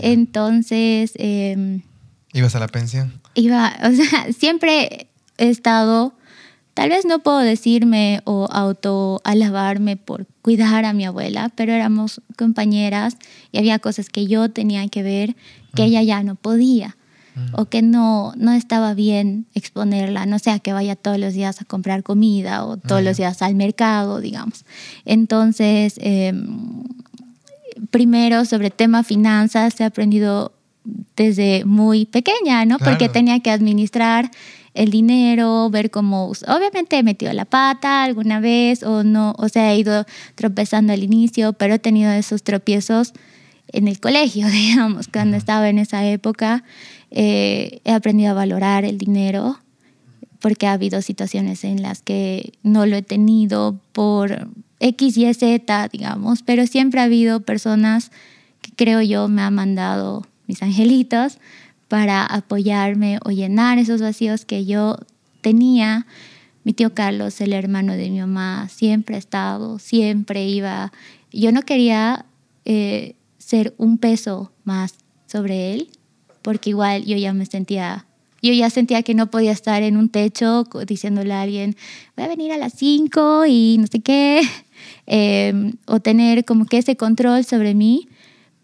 Entonces. Eh, ¿Ibas a la pensión? Iba, o sea, siempre he estado. Tal vez no puedo decirme o autoalabarme por cuidar a mi abuela, pero éramos compañeras y había cosas que yo tenía que ver que ella ya no podía o que no, no estaba bien exponerla, no sea que vaya todos los días a comprar comida o todos los días al mercado, digamos. Entonces, em, primero sobre tema finanzas he aprendido desde muy pequeña, ¿no? Porque tenía que administrar el dinero, ver cómo, obviamente he metido la pata alguna vez o no, o sea, he ido tropezando al inicio, pero he tenido esos tropiezos en el colegio, digamos, cuando estaba en esa época. Eh, he aprendido a valorar el dinero porque ha habido situaciones en las que no lo he tenido por X, Y, Z, digamos, pero siempre ha habido personas que creo yo me han mandado mis angelitos para apoyarme o llenar esos vacíos que yo tenía. Mi tío Carlos, el hermano de mi mamá, siempre ha estado, siempre iba. Yo no quería eh, ser un peso más sobre él, porque igual yo ya me sentía, yo ya sentía que no podía estar en un techo diciéndole a alguien, voy a venir a las 5 y no sé qué, em, o tener como que ese control sobre mí,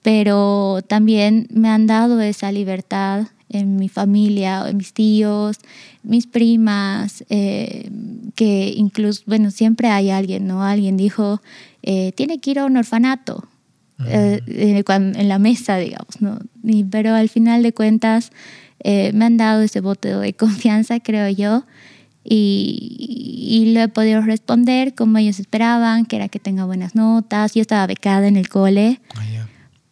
pero también me han dado esa libertad en mi familia, en mis tíos, mis primas, em, que incluso, bueno, siempre hay alguien, ¿no? Alguien dijo, eh, tiene que ir a un orfanato eh, eh, en la mesa, digamos, ¿no? pero al final de cuentas eh, me han dado ese voto de confianza, creo yo, y, y lo he podido responder como ellos esperaban, que era que tenga buenas notas. Yo estaba becada en el cole. Ah,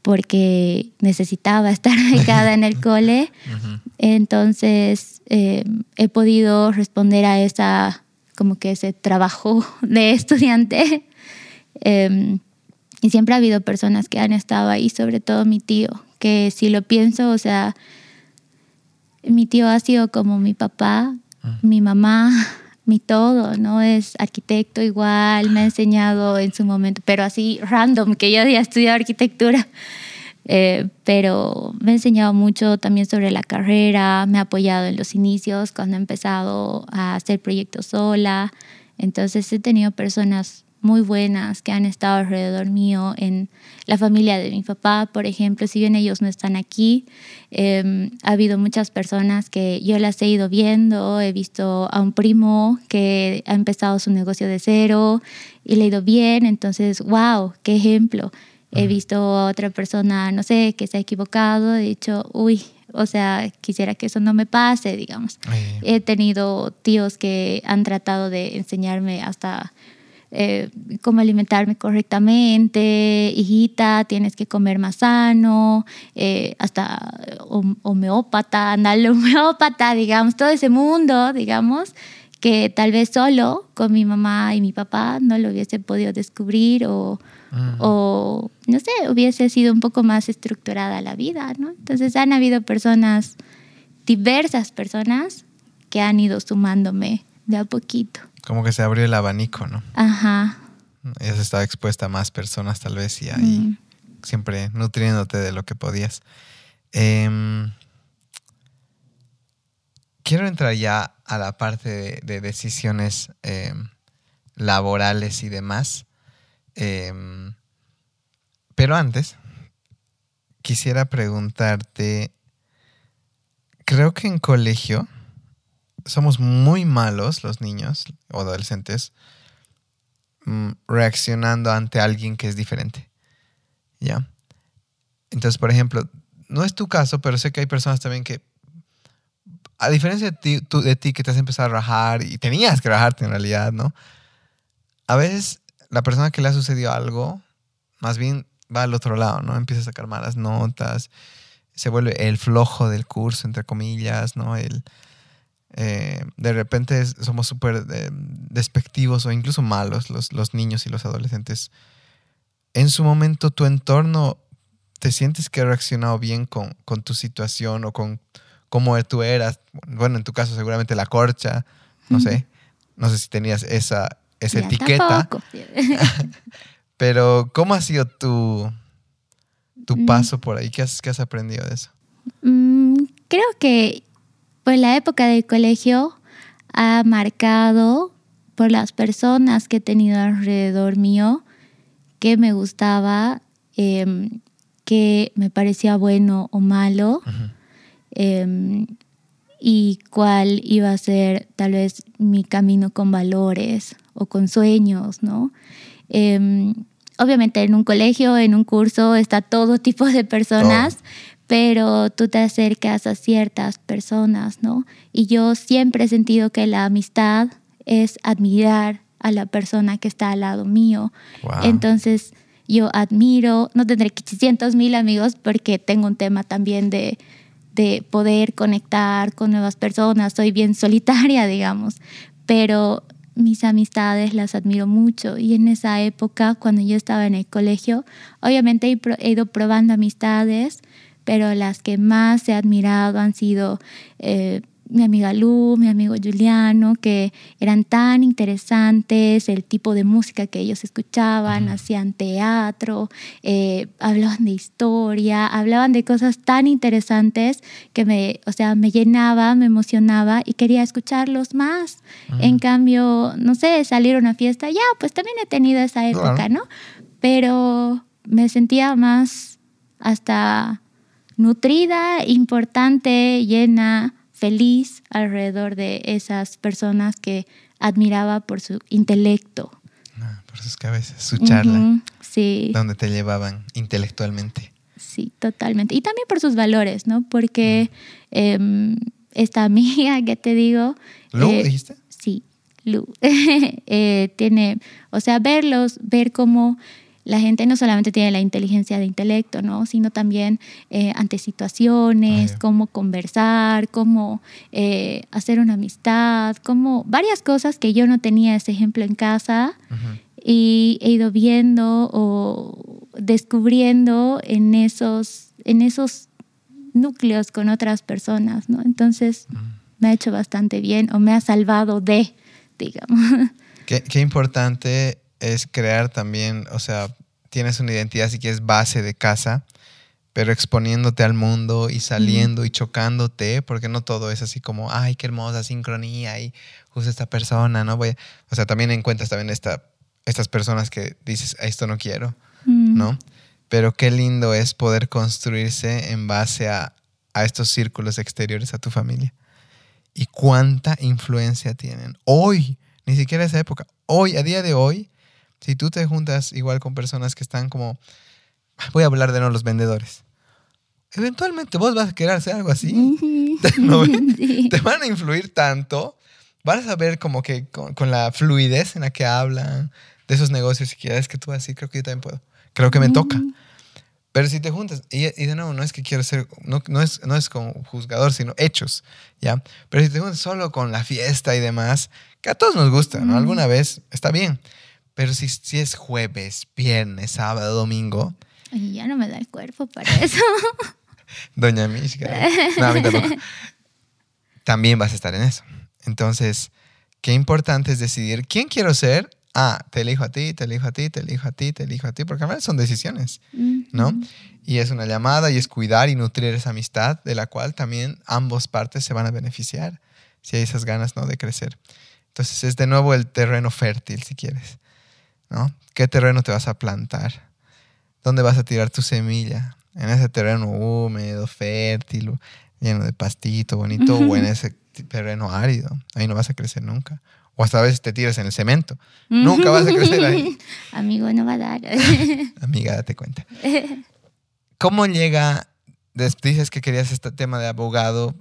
porque necesitaba estar becada en el cole. Entonces he podido responder a esa, como que ese trabajo de estudiante. Y siempre ha habido personas que han estado ahí, sobre todo mi tío, que si lo pienso, o sea, mi tío ha sido como mi papá, ah. mi mamá, mi todo, ¿no? Es arquitecto igual, me ha enseñado en su momento, pero así random, que yo había estudiado arquitectura. Eh, pero me ha enseñado mucho también sobre la carrera, me ha apoyado en los inicios cuando he empezado a hacer proyectos sola. Entonces he tenido personas muy buenas que han estado alrededor mío en la familia de mi papá, por ejemplo, si bien ellos no están aquí, em, ha habido muchas personas que yo las he ido viendo, he visto a un primo que ha empezado su negocio de cero y le ha ido bien, entonces, wow, qué ejemplo. He visto a otra persona, no sé, que se ha equivocado, he dicho, uy, o sea, quisiera que eso no me pase, digamos. He tenido tíos que han tratado de enseñarme hasta eh, cómo alimentarme correctamente, hijita, tienes que comer más sano, eh, hasta homeópata, andale homeópata, digamos, todo ese mundo, digamos, que tal vez solo con mi mamá y mi papá no lo hubiese podido descubrir o, o no sé, hubiese sido un poco más estructurada la vida, ¿no? Entonces han habido personas, diversas personas, que han ido sumándome de a poquito. Como que se abrió el abanico, ¿no? Ajá. Se estaba expuesta a más personas tal vez y ahí mm. siempre nutriéndote de lo que podías. Em, quiero entrar ya a la parte de, decisiones em, laborales y demás. Em, pero antes, quisiera preguntarte, creo que en colegio somos muy malos los niños o adolescentes mm, reaccionando ante alguien que es diferente. ¿Ya? Entonces, por ejemplo, no es tu caso, pero sé que hay personas también que, a diferencia de ti, de ti que te has empezado a rajar y tenías que rajarte en realidad, ¿no? A veces la persona que le ha sucedido algo, más bien va al otro lado, ¿no? Empieza a sacar malas notas, se vuelve el flojo del curso, entre comillas, ¿no? El, eh, de repente somos súper eh, despectivos o incluso malos los, los niños y los adolescentes. En su momento, tu entorno, ¿te sientes que ha reaccionado bien con, con tu situación o con cómo tú eras? Bueno, en tu caso seguramente la corcha, no sé. No sé si tenías esa, esa etiqueta. Pero, ¿cómo ha sido tu, tu mm. paso por ahí? ¿Qué has, has aprendido de eso? Mm, creo que pues la época del colegio ha marcado por las personas que he tenido alrededor mío, que me gustaba, em, que me parecía bueno o malo, em, y cuál iba a ser tal vez mi camino con valores o con sueños, ¿no? Em, obviamente en un colegio, en un curso, está todo tipo de personas, pero tú te acercas a ciertas personas, ¿no? Y yo siempre he sentido que la amistad es admirar a la persona que está al lado mío. Entonces, yo admiro, no tendré 600 mil amigos porque tengo un tema también de, de poder conectar con nuevas personas, soy bien solitaria, digamos, pero mis amistades las admiro mucho y en esa época, cuando yo estaba en el colegio, obviamente he, ido probando amistades, pero las que más he admirado han sido eh, mi amiga Lu, mi amigo Juliano, que eran tan interesantes, el tipo de música que ellos escuchaban, hacían teatro, eh, hablaban de historia, hablaban de cosas tan interesantes que me, o sea, me llenaba, me emocionaba y quería escucharlos más. En cambio, no sé, salir a una fiesta, ya, pues también he tenido esa época, ¿no? Pero me sentía más hasta nutrida, importante, llena, feliz alrededor de esas personas que admiraba por su intelecto. Ah, por sus cabezas, su charla. sí. Donde te llevaban intelectualmente. Sí, totalmente. Y también por sus valores, ¿no? Porque em, esta amiga que te digo... ¿Lu eh, dijiste? Sí, Lu. Eh, tiene, o sea, verlos, ver cómo la gente no solamente tiene la inteligencia de intelecto, ¿no? sino también eh, ante situaciones, cómo conversar, cómo eh, hacer una amistad, como varias cosas que yo no tenía ese ejemplo en casa y he ido viendo o descubriendo en esos, en esos núcleos con otras personas. ¿no? Entonces me ha hecho bastante bien o me ha salvado de, digamos. Qué, qué importante es crear también, o sea, tienes una identidad si quieres base de casa, pero exponiéndote al mundo y saliendo y chocándote, porque no todo es así como, ay, qué hermosa sincronía y justo esta persona, ¿no? Voy o sea, también encuentras también esta, estas personas que dices, esto no quiero, ¿no? Pero qué lindo es poder construirse en base a, a estos círculos exteriores a tu familia. Y cuánta influencia tienen. Hoy, ni siquiera esa época, hoy, a día de hoy, si tú te juntas igual con personas que están como, voy a hablar de no los vendedores. Eventualmente vos vas a querer hacer algo así. Te van a influir tanto. Vas a ver como que con, la fluidez en la que hablan de esos negocios y quieres que tú así, creo que yo también puedo. Creo que me toca. Pero si te juntas, y, de nuevo, no es que quiero ser, no, no, es, no es como juzgador, sino hechos, ¿ya? Pero si te juntas solo con la fiesta y demás, que a todos nos gusta, ¿no? Alguna vez está bien. Pero si, si es jueves, viernes, sábado, domingo. Ay, ya no me da el cuerpo para eso. Doña Mishka. No, a mí tampoco. También vas a estar en eso. Entonces, qué importante es decidir quién quiero ser. Ah, te elijo a ti, te elijo a ti, te elijo a ti, te elijo a ti, porque a veces son decisiones, ¿no? Y es una llamada y es cuidar y nutrir esa amistad de la cual también ambos partes se van a beneficiar si hay esas ganas, ¿no? De crecer. Entonces es de nuevo el terreno fértil, si quieres. ¿No? ¿Qué terreno te vas a plantar? ¿Dónde vas a tirar tu semilla? ¿En ese terreno húmedo, fértil, lleno de pastito bonito o en ese terreno árido? Ahí no vas a crecer nunca. O hasta a veces te tiras en el cemento. Nunca vas a crecer ahí. Amigo, no va a dar. Amiga, date cuenta. ¿Cómo llega? Dices que querías este tema de abogado.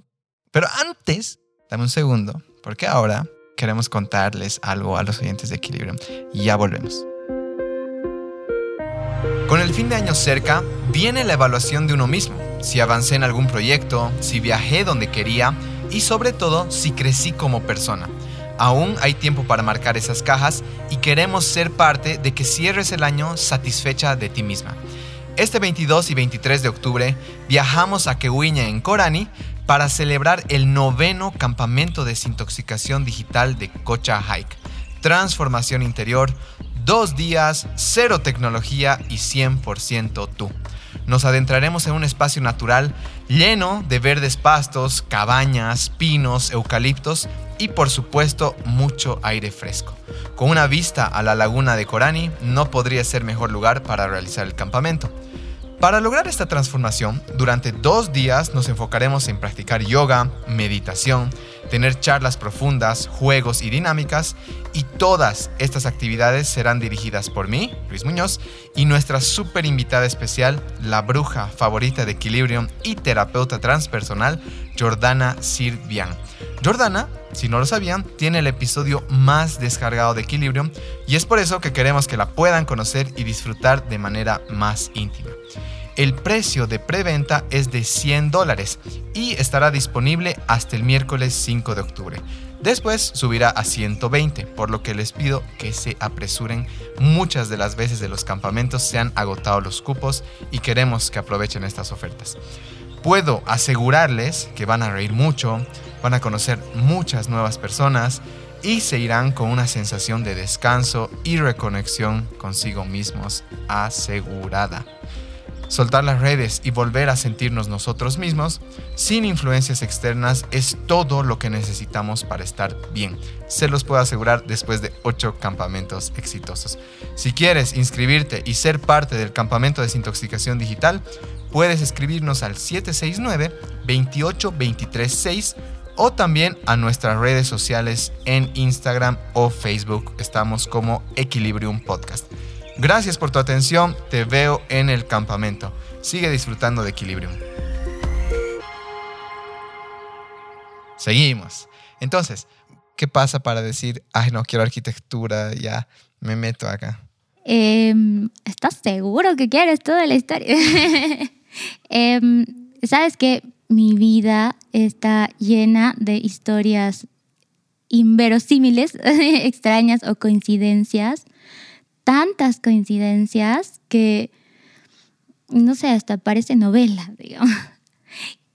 Pero antes, dame un segundo, porque ahora queremos contarles algo a los oyentes de Equilibrio. Ya volvemos. Con el fin de año cerca, viene la evaluación de uno mismo. Si avancé en algún proyecto, si viajé donde quería, y sobre todo si crecí como persona. Aún hay tiempo para marcar esas cajas y queremos ser parte de que cierres el año satisfecha de ti misma. Este 22 y 23 de octubre viajamos a Kewiña en Corani para celebrar el noveno campamento de desintoxicación digital de Cocha Hike. Transformación interior, dos días, cero tecnología y 100% tú. Nos adentraremos en un espacio natural lleno de verdes pastos, cabañas, pinos, eucaliptos y por supuesto mucho aire fresco. Con una vista a la laguna de Corani, no podría ser mejor lugar para realizar el campamento. Para lograr esta transformación, durante dos días nos enfocaremos en practicar yoga, meditación, tener charlas profundas, juegos y dinámicas, y todas estas actividades serán dirigidas por mí, Luis Muñoz, y nuestra súper invitada especial, la bruja favorita de Equilibrium y terapeuta transpersonal, Jordana Sirvian. Jordana, si no lo sabían, tiene el episodio más descargado de Equilibrium y es por eso que queremos que la puedan conocer y disfrutar de manera más íntima. El precio de preventa es de 100 dólares y estará disponible hasta el miércoles 5 de octubre. Después subirá a 120, por lo que les pido que se apresuren. Muchas de las veces de los campamentos se han agotado los cupos y queremos que aprovechen estas ofertas. Puedo asegurarles que van a reír mucho, van a conocer muchas nuevas personas y se irán con una sensación de descanso y reconexión consigo mismos asegurada soltar las redes y volver a sentirnos nosotros mismos, sin influencias externas, es todo lo que necesitamos para estar bien. Se los puedo asegurar después de 8 campamentos exitosos. Si quieres inscribirte y ser parte del campamento de desintoxicación digital, puedes escribirnos al 769 28 o también a nuestras redes sociales en Instagram o Facebook. Estamos como Equilibrium Podcast. Gracias por tu atención, te veo en el campamento. Sigue disfrutando de Equilibrium. Seguimos. Entonces, ¿qué pasa para decir, ay, no quiero arquitectura, ya me meto acá? Em, ¿Estás seguro que quieres toda la historia? Em, Sabes que mi vida está llena de historias inverosímiles, extrañas o coincidencias tantas coincidencias que, no sé, hasta parece novela, digamos.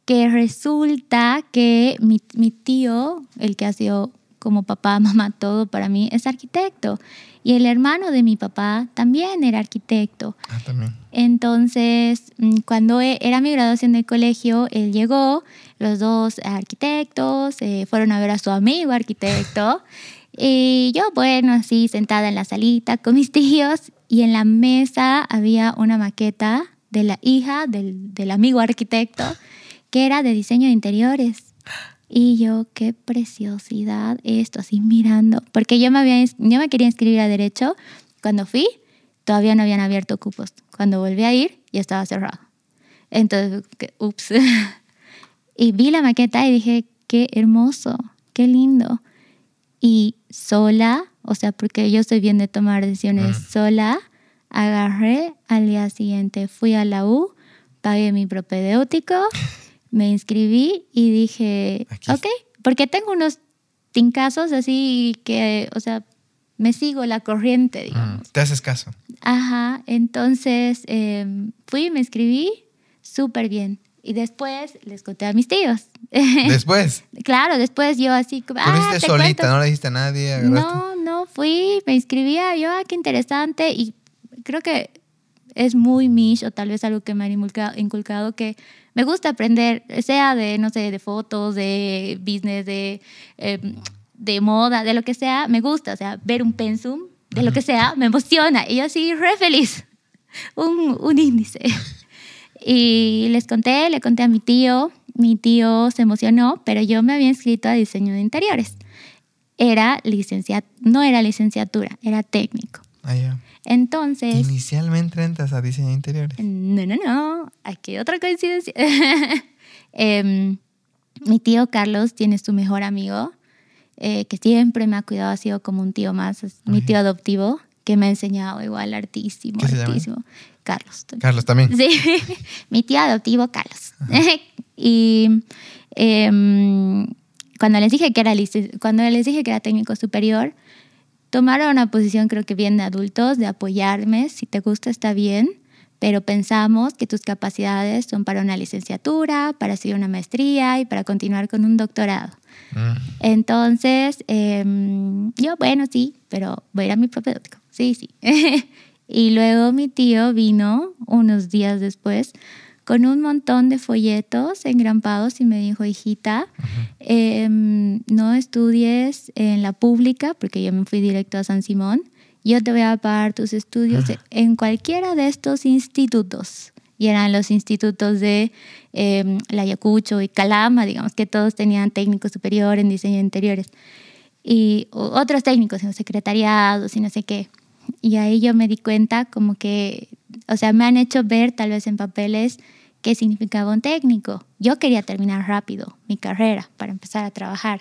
Que resulta que mi, mi tío, el que ha sido como papá, mamá, todo para mí, es arquitecto. Y el hermano de mi papá también era arquitecto. Ah, también. Entonces, mm, cuando e, era mi graduación del colegio, él llegó, los dos arquitectos, eh, fueron a ver a su amigo arquitecto. Y yo, bueno, así sentada en la salita con mis tíos y en la mesa había una maqueta de la hija del, del amigo arquitecto que era de diseño de interiores. Y yo, qué preciosidad esto, así mirando, porque yo me, había, yo me quería inscribir a derecho. Cuando fui, todavía no habían abierto cupos. Cuando volví a ir, ya estaba cerrado. Entonces, ups. y vi la maqueta y dije, qué hermoso, qué lindo y sola, o sea, porque yo soy bien de tomar decisiones sola, agarré al día siguiente, fui a la U, pagué mi propedéutico, me inscribí y dije, ok, porque tengo unos tincazos así que, o sea, me sigo la corriente, digamos. Te haces caso. Ajá, entonces em, fui, me inscribí, súper bien. Y después les conté a mis tíos. ¿Después? claro, después yo así... Ah, ¿Te solita? ¿No le dijiste a nadie? No, no, fui, me inscribía, yo, ah, qué interesante. Y creo que es muy mish o tal vez algo que me han inculcado, que me gusta aprender, sea de, no sé, de fotos, de business, de, em, de moda, de lo que sea, me gusta, o sea, ver un pensum, de lo que sea, me emociona. Y yo así, re feliz, un, un índice. Y les conté, le conté a mi tío, mi tío se emocionó, pero yo me había inscrito a diseño de interiores. Era licenciat no era licenciatura, era técnico. Ah, ya. Entonces... Inicialmente entras a diseño de interiores. No, no, no. Aquí otra coincidencia. Em, mi tío Carlos tiene su mejor amigo, eh, que siempre me ha cuidado, ha sido como un tío más, es mi tío adoptivo, que me ha enseñado igual artísimo, artísimo. Carlos. Carlos también. Sí, mi tío adoptivo Carlos. y em, cuando les dije que era cuando les dije que era técnico superior, tomaron una posición creo que bien de adultos, de apoyarme, si te gusta está bien, pero pensamos que tus capacidades son para una licenciatura, para seguir una maestría y para continuar con un doctorado. Mm. Entonces, em, yo, bueno, sí, pero voy a ir a mi propedéutico. Sí, sí. y luego mi tío vino unos días después con un montón de folletos engrampados y me dijo, hijita, em, no estudies en la pública, porque yo me fui directo a San Simón, yo te voy a pagar tus estudios en cualquiera de estos institutos. Y eran los institutos de eh, La Ayacucho y Calama, digamos que todos tenían técnico superior en diseño de interiores. Y otros técnicos en secretariados y no sé qué. Y ahí yo me di cuenta como que, o sea, me han hecho ver tal vez en papeles qué significaba un técnico. Yo quería terminar rápido mi carrera para empezar a trabajar.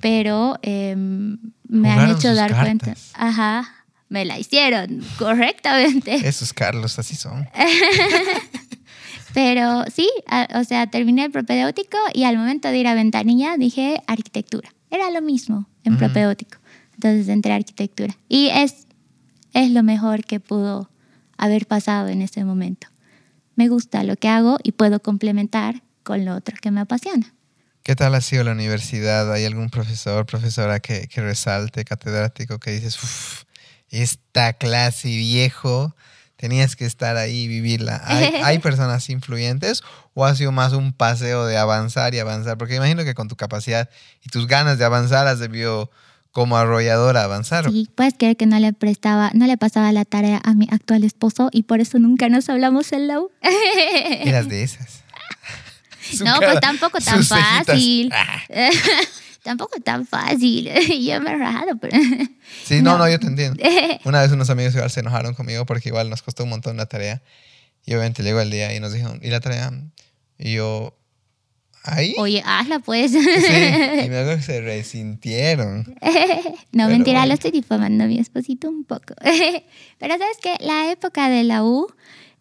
Pero em, me han hecho dar cuenta. Ajá, me la hicieron correctamente. Esos Carlos así son. Pero sí, o sea, terminé el propedéutico y al momento de ir a ventanilla dije arquitectura. Era lo mismo en mm. propedéutico. Entonces entré a arquitectura. Y es, es lo mejor que pudo haber pasado en ese momento. Me gusta lo que hago y puedo complementar con lo otro que me apasiona. ¿Qué tal ha sido la universidad? ¿Hay algún profesor, profesora que, que resalte, catedrático, que dices, uff, esta clase viejo, tenías que estar ahí y vivirla. ¿Hay, personas influyentes o ha sido más un paseo de avanzar y avanzar? Porque imagino que con tu capacidad y tus ganas de avanzar has debido como arrolladora avanzar. Sí, puedes creer que no le prestaba, no le pasaba la tarea a mi actual esposo y por eso nunca nos hablamos en la U. Eras de esas. no, pues tampoco tan fácil. Tampoco es tan fácil. yo me he rajado, pero... Sí, no, no, yo te entiendo. Una vez unos amigos igual se enojaron conmigo porque igual nos costó un montón la tarea. Y obviamente llegó el día y nos dijeron, ¿y la tarea? Y yo, ¿ahí? Oye, hazla pues. Sí, y me acuerdo que se resintieron. no, mentira, lo estoy difamando a mi esposito un poco. pero sabes que la época de la U,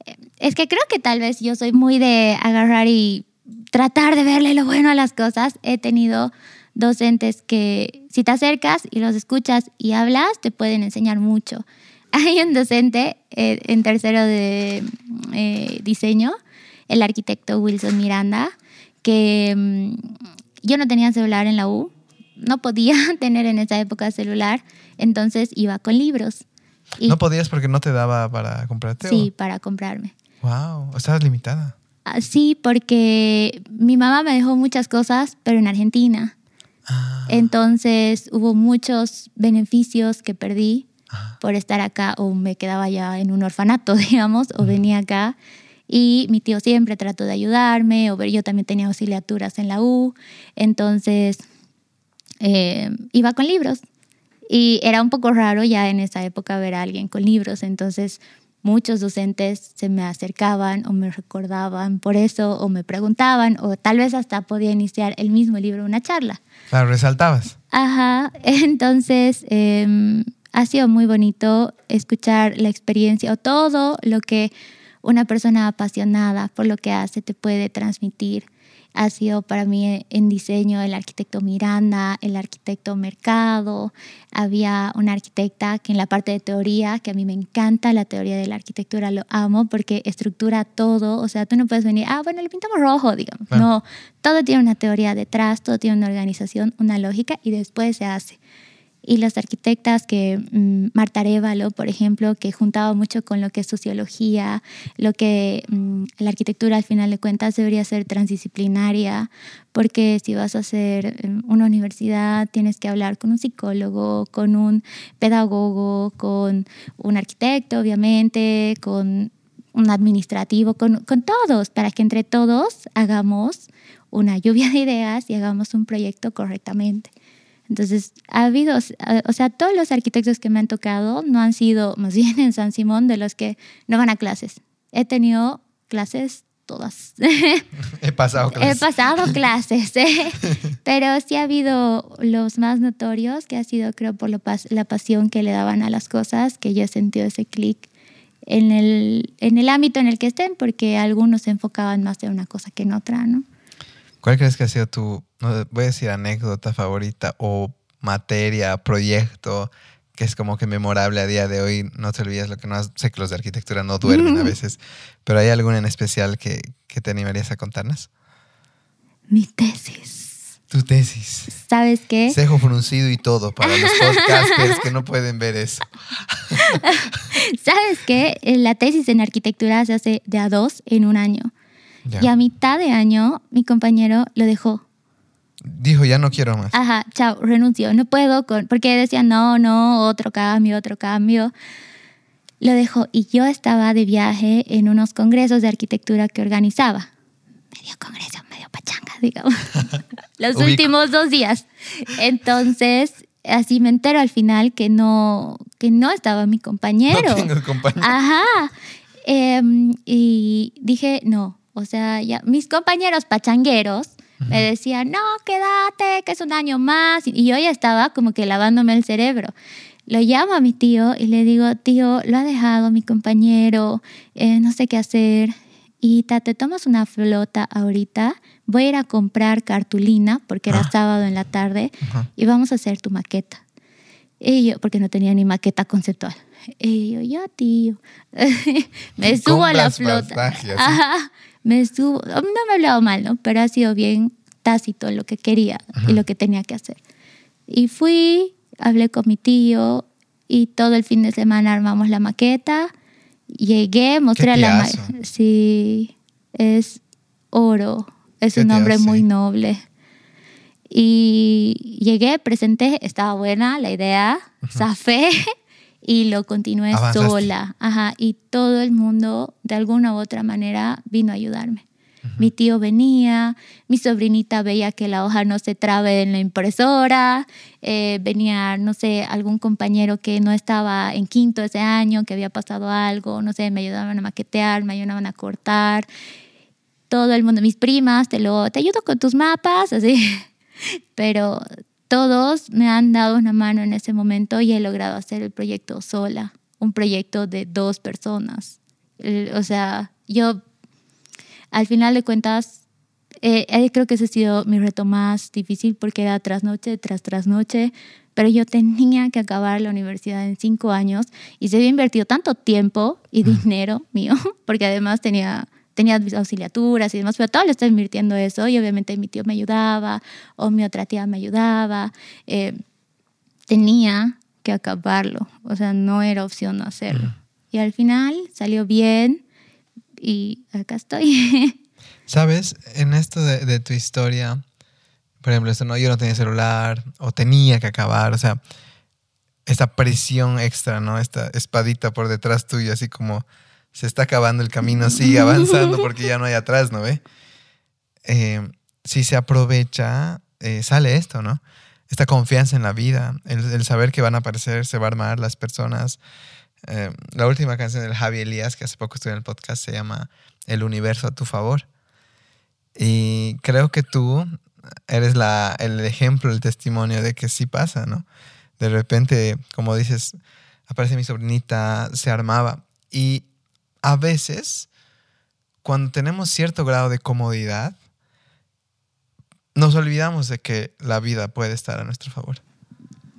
eh, es que creo que tal vez yo soy muy de agarrar y tratar de verle lo bueno a las cosas. He tenido docentes que si te acercas y los escuchas y hablas, te pueden enseñar mucho. Hay un docente eh, en tercero de eh, diseño, el arquitecto Wilson Miranda, que mm, yo no tenía celular en la U, no podía tener en esa época celular, entonces iba con libros. ¿No podías porque no te daba para comprarte? Sí, para comprarme. Wow, estabas limitada. Ah, sí, porque mi mamá me dejó muchas cosas, pero en Argentina. Ah. Entonces hubo muchos beneficios que perdí ah. por estar acá o me quedaba ya en un orfanato, digamos, o venía acá. Y mi tío siempre trató de ayudarme, o yo también tenía auxiliaturas en la U, entonces eh, iba con libros. Y era un poco raro ya en esa época ver a alguien con libros, entonces muchos docentes se me acercaban o me recordaban por eso o me preguntaban o tal vez hasta podía iniciar el mismo libro una charla. Claro, resaltabas. Ajá, entonces em, ha sido muy bonito escuchar la experiencia o todo lo que una persona apasionada por lo que hace te puede transmitir ha sido para mí en diseño el arquitecto Miranda, el arquitecto Mercado. Había una arquitecta que en la parte de teoría, que a mí me encanta la teoría de la arquitectura, lo amo porque estructura todo. O sea, tú no puedes venir, ah, bueno, le pintamos rojo, digamos. No, todo tiene una teoría detrás, todo tiene una organización, una lógica y después se hace y las arquitectas que mm, Marta Arevalo, por ejemplo, que juntaba mucho con lo que es sociología, lo que mm, la arquitectura al final de cuentas debería ser transdisciplinaria, porque si vas a hacer em, una universidad tienes que hablar con un psicólogo, con un pedagogo, con un arquitecto, obviamente, con un administrativo, con, con todos, para que entre todos hagamos una lluvia de ideas y hagamos un proyecto correctamente. Entonces, ha habido, o sea, todos los arquitectos que me han tocado no han sido, más bien en San Simón, de los que no van a clases. He tenido clases todas. He pasado clases. He pasado clases, ¿eh? pero sí ha habido los más notorios, que ha sido, creo, por la pasión que le daban a las cosas, que yo he sentido ese clic en el, en el ámbito en el que estén, porque algunos se enfocaban más en una cosa que en otra, ¿no? ¿Cuál crees que ha sido tu, voy a decir anécdota favorita o materia, proyecto que es como que memorable a día de hoy? No te olvides lo que no sé que los de arquitectura no duermen a veces, pero ¿hay alguna en especial que, que te animarías a contarnos? Mi tesis. Tu tesis. ¿Sabes qué? Cejo fruncido y todo para los podcasters que no pueden ver eso. ¿Sabes qué? La tesis en arquitectura se hace de a dos en un año. Y a mitad de año, mi compañero lo dejó. Dijo, ya no quiero más. Ajá, chao, renunció. No puedo con. Porque decía, no, no, otro cambio, otro cambio. Lo dejó. Y yo estaba de viaje en unos congresos de arquitectura que organizaba. Medio congreso, medio pachanga, digamos. Los últimos dos días. Entonces, así me entero al final que no, que no estaba mi compañero. No tengo compañero. Ajá. Em, y dije, no, o sea, ya mis compañeros pachangueros me decían, no, quédate, que es un año más. Y yo ya estaba como que lavándome el cerebro. Lo llamo a mi tío y le digo, tío, lo ha dejado mi compañero, eh, no sé qué hacer. Y te tomas una flota ahorita, voy a ir a comprar cartulina, porque era ah. sábado en la tarde, y vamos a hacer tu maqueta. Y yo, porque no tenía ni maqueta conceptual. Y yo, ya, tío. me subo a la flota. Ajá me estuvo, no me ha hablado mal, ¿no? Pero ha sido bien tácito lo que quería y lo que tenía que hacer. Y fui, hablé con mi tío y todo el fin de semana armamos la maqueta. Llegué, mostré a la Sí, es oro, es un hombre muy noble. Y llegué, presenté, estaba buena la idea, zafé y lo continué sola. Ajá, y todo el mundo, de alguna u otra manera, vino a ayudarme. Mi tío venía, mi sobrinita veía que la hoja no se trabe en la impresora, eh, venía, no sé, algún compañero que no estaba en quinto ese año, que había pasado algo, no sé, me ayudaban a maquetear, me ayudaban a cortar. Todo el mundo, mis primas, te, lo, te ayudo con tus mapas, así. Pero todos me han dado una mano en ese momento y he logrado hacer el proyecto sola, un proyecto de dos personas. O sea, yo al final de cuentas eh, eh, creo que ese ha sido mi reto más difícil porque era tras noche, tras tras noche, pero yo tenía que acabar la universidad en cinco años y se había invertido tanto tiempo y dinero mío, porque además tenía tenía auxiliaturas y demás, pero todo lo estaba invirtiendo eso y obviamente mi tío me ayudaba o mi otra tía me ayudaba. Eh, tenía que acabarlo, o sea, no era opción no hacerlo. Y al final salió bien y acá estoy. Sabes, en esto de, de tu historia, por ejemplo, esto no, yo no tenía celular o tenía que acabar, o sea, esta presión extra, ¿no? Esta espadita por detrás tuyo, así como se está acabando el camino, sigue avanzando porque ya no hay atrás, ¿no ve? Eh, si se aprovecha, eh, sale esto, ¿no? Esta confianza en la vida, el, saber que van a aparecer, se va a armar las personas. Eh, la última canción del Javi Elías, que hace poco estuve en el podcast, se llama El universo a tu favor. Y creo que tú eres la, el ejemplo, el testimonio de que sí pasa, ¿no? De repente, como dices, aparece mi sobrinita, se armaba. Y a veces, cuando tenemos cierto grado de comodidad, nos olvidamos de que la vida puede estar a nuestro favor.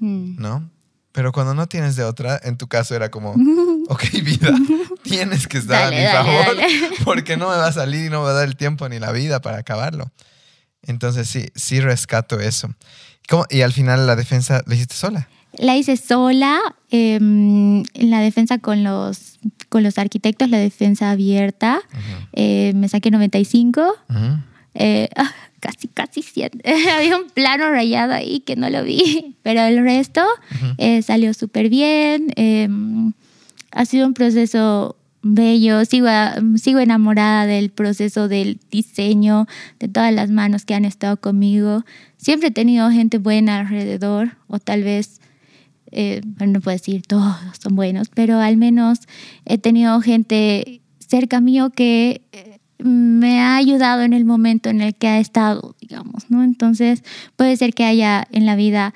Mm. ¿No? Pero cuando no tienes de otra, en tu caso era como, ok, vida, tienes que estar a mi favor porque no me va a salir y no me va a dar el tiempo ni la vida para acabarlo. Entonces sí, sí rescato eso. Y al final la defensa la hiciste sola. La hice sola, em, en la defensa con los, con los arquitectos, la defensa abierta. Eh, me saqué 95. Eh, ah, casi, casi 100. Había un plano rayado ahí que no lo vi, pero el resto eh, salió súper bien. Em, ha sido un proceso bello, sigo, sigo enamorada del proceso del diseño, de todas las manos que han estado conmigo. Siempre he tenido gente buena alrededor, o tal vez eh, no puedo decir todos son buenos, pero al menos he tenido gente cerca mío que eh, me ha ayudado en el momento en el que ha estado, digamos, ¿no? Entonces puede ser que haya en la vida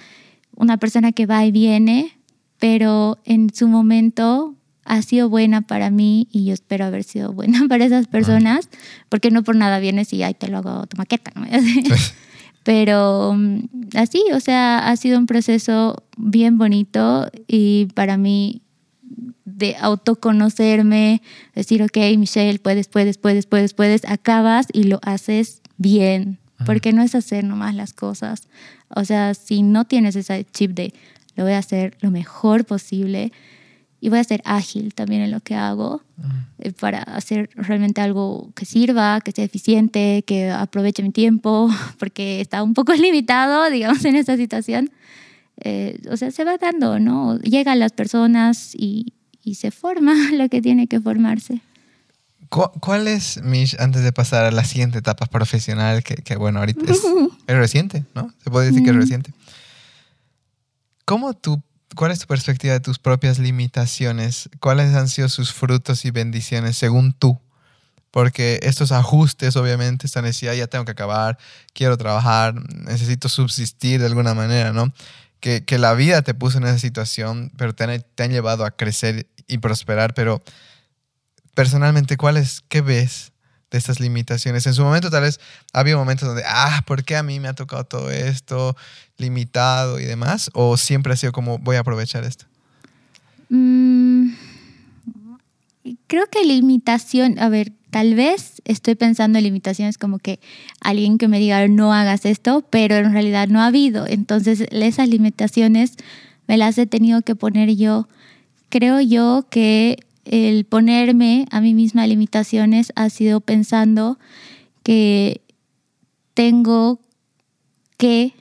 una persona que va y viene, pero en su momento ha sido buena para mí y yo espero haber sido buena para esas personas, porque no por nada vienes y ahí te lo hago tu maqueta, ¿no? Pero mm, así, o sea, ha sido un proceso bien bonito y para mí de autoconocerme, decir, ok, Michelle, puedes, puedes, puedes, puedes, puedes, acabas y lo haces bien, porque no es hacer nomás las cosas. O sea, si no tienes ese chip de lo voy a hacer lo mejor posible y voy a ser ágil también en lo que hago eh, para hacer realmente algo que sirva, que sea eficiente, que aproveche mi tiempo, porque está un poco limitado, digamos, en esta situación. Eh, o sea, se va dando, ¿no? Llegan las personas y, y se forma lo que tiene que formarse. ¿Cuál es, Mish, antes de pasar a la siguiente etapa profesional, que, que bueno, ahorita es, es, reciente, ¿no? Se puede decir que es reciente. ¿Cómo tú, cuál es tu perspectiva de tus propias limitaciones? ¿Cuáles han sido sus frutos y bendiciones según tú? Porque estos ajustes, obviamente, esta necesidad, ya tengo que acabar, quiero trabajar, necesito subsistir de alguna manera, ¿no? Que, que la vida te puso en esa situación, pero te han, te han llevado a crecer y prosperar, pero personalmente, ¿cuáles, qué ves de estas limitaciones? En su momento tal vez había momentos donde, ah, ¿por qué a mí me ha tocado todo esto limitado y demás? ¿O siempre ha sido como, voy a aprovechar esto? Mm, creo que limitación, a ver, tal vez estoy pensando en limitaciones como que alguien que me diga, no hagas esto, pero en realidad no ha habido. Entonces, esas limitaciones me las he tenido que poner yo. Creo yo que el ponerme a mí misma limitaciones ha sido pensando que tengo que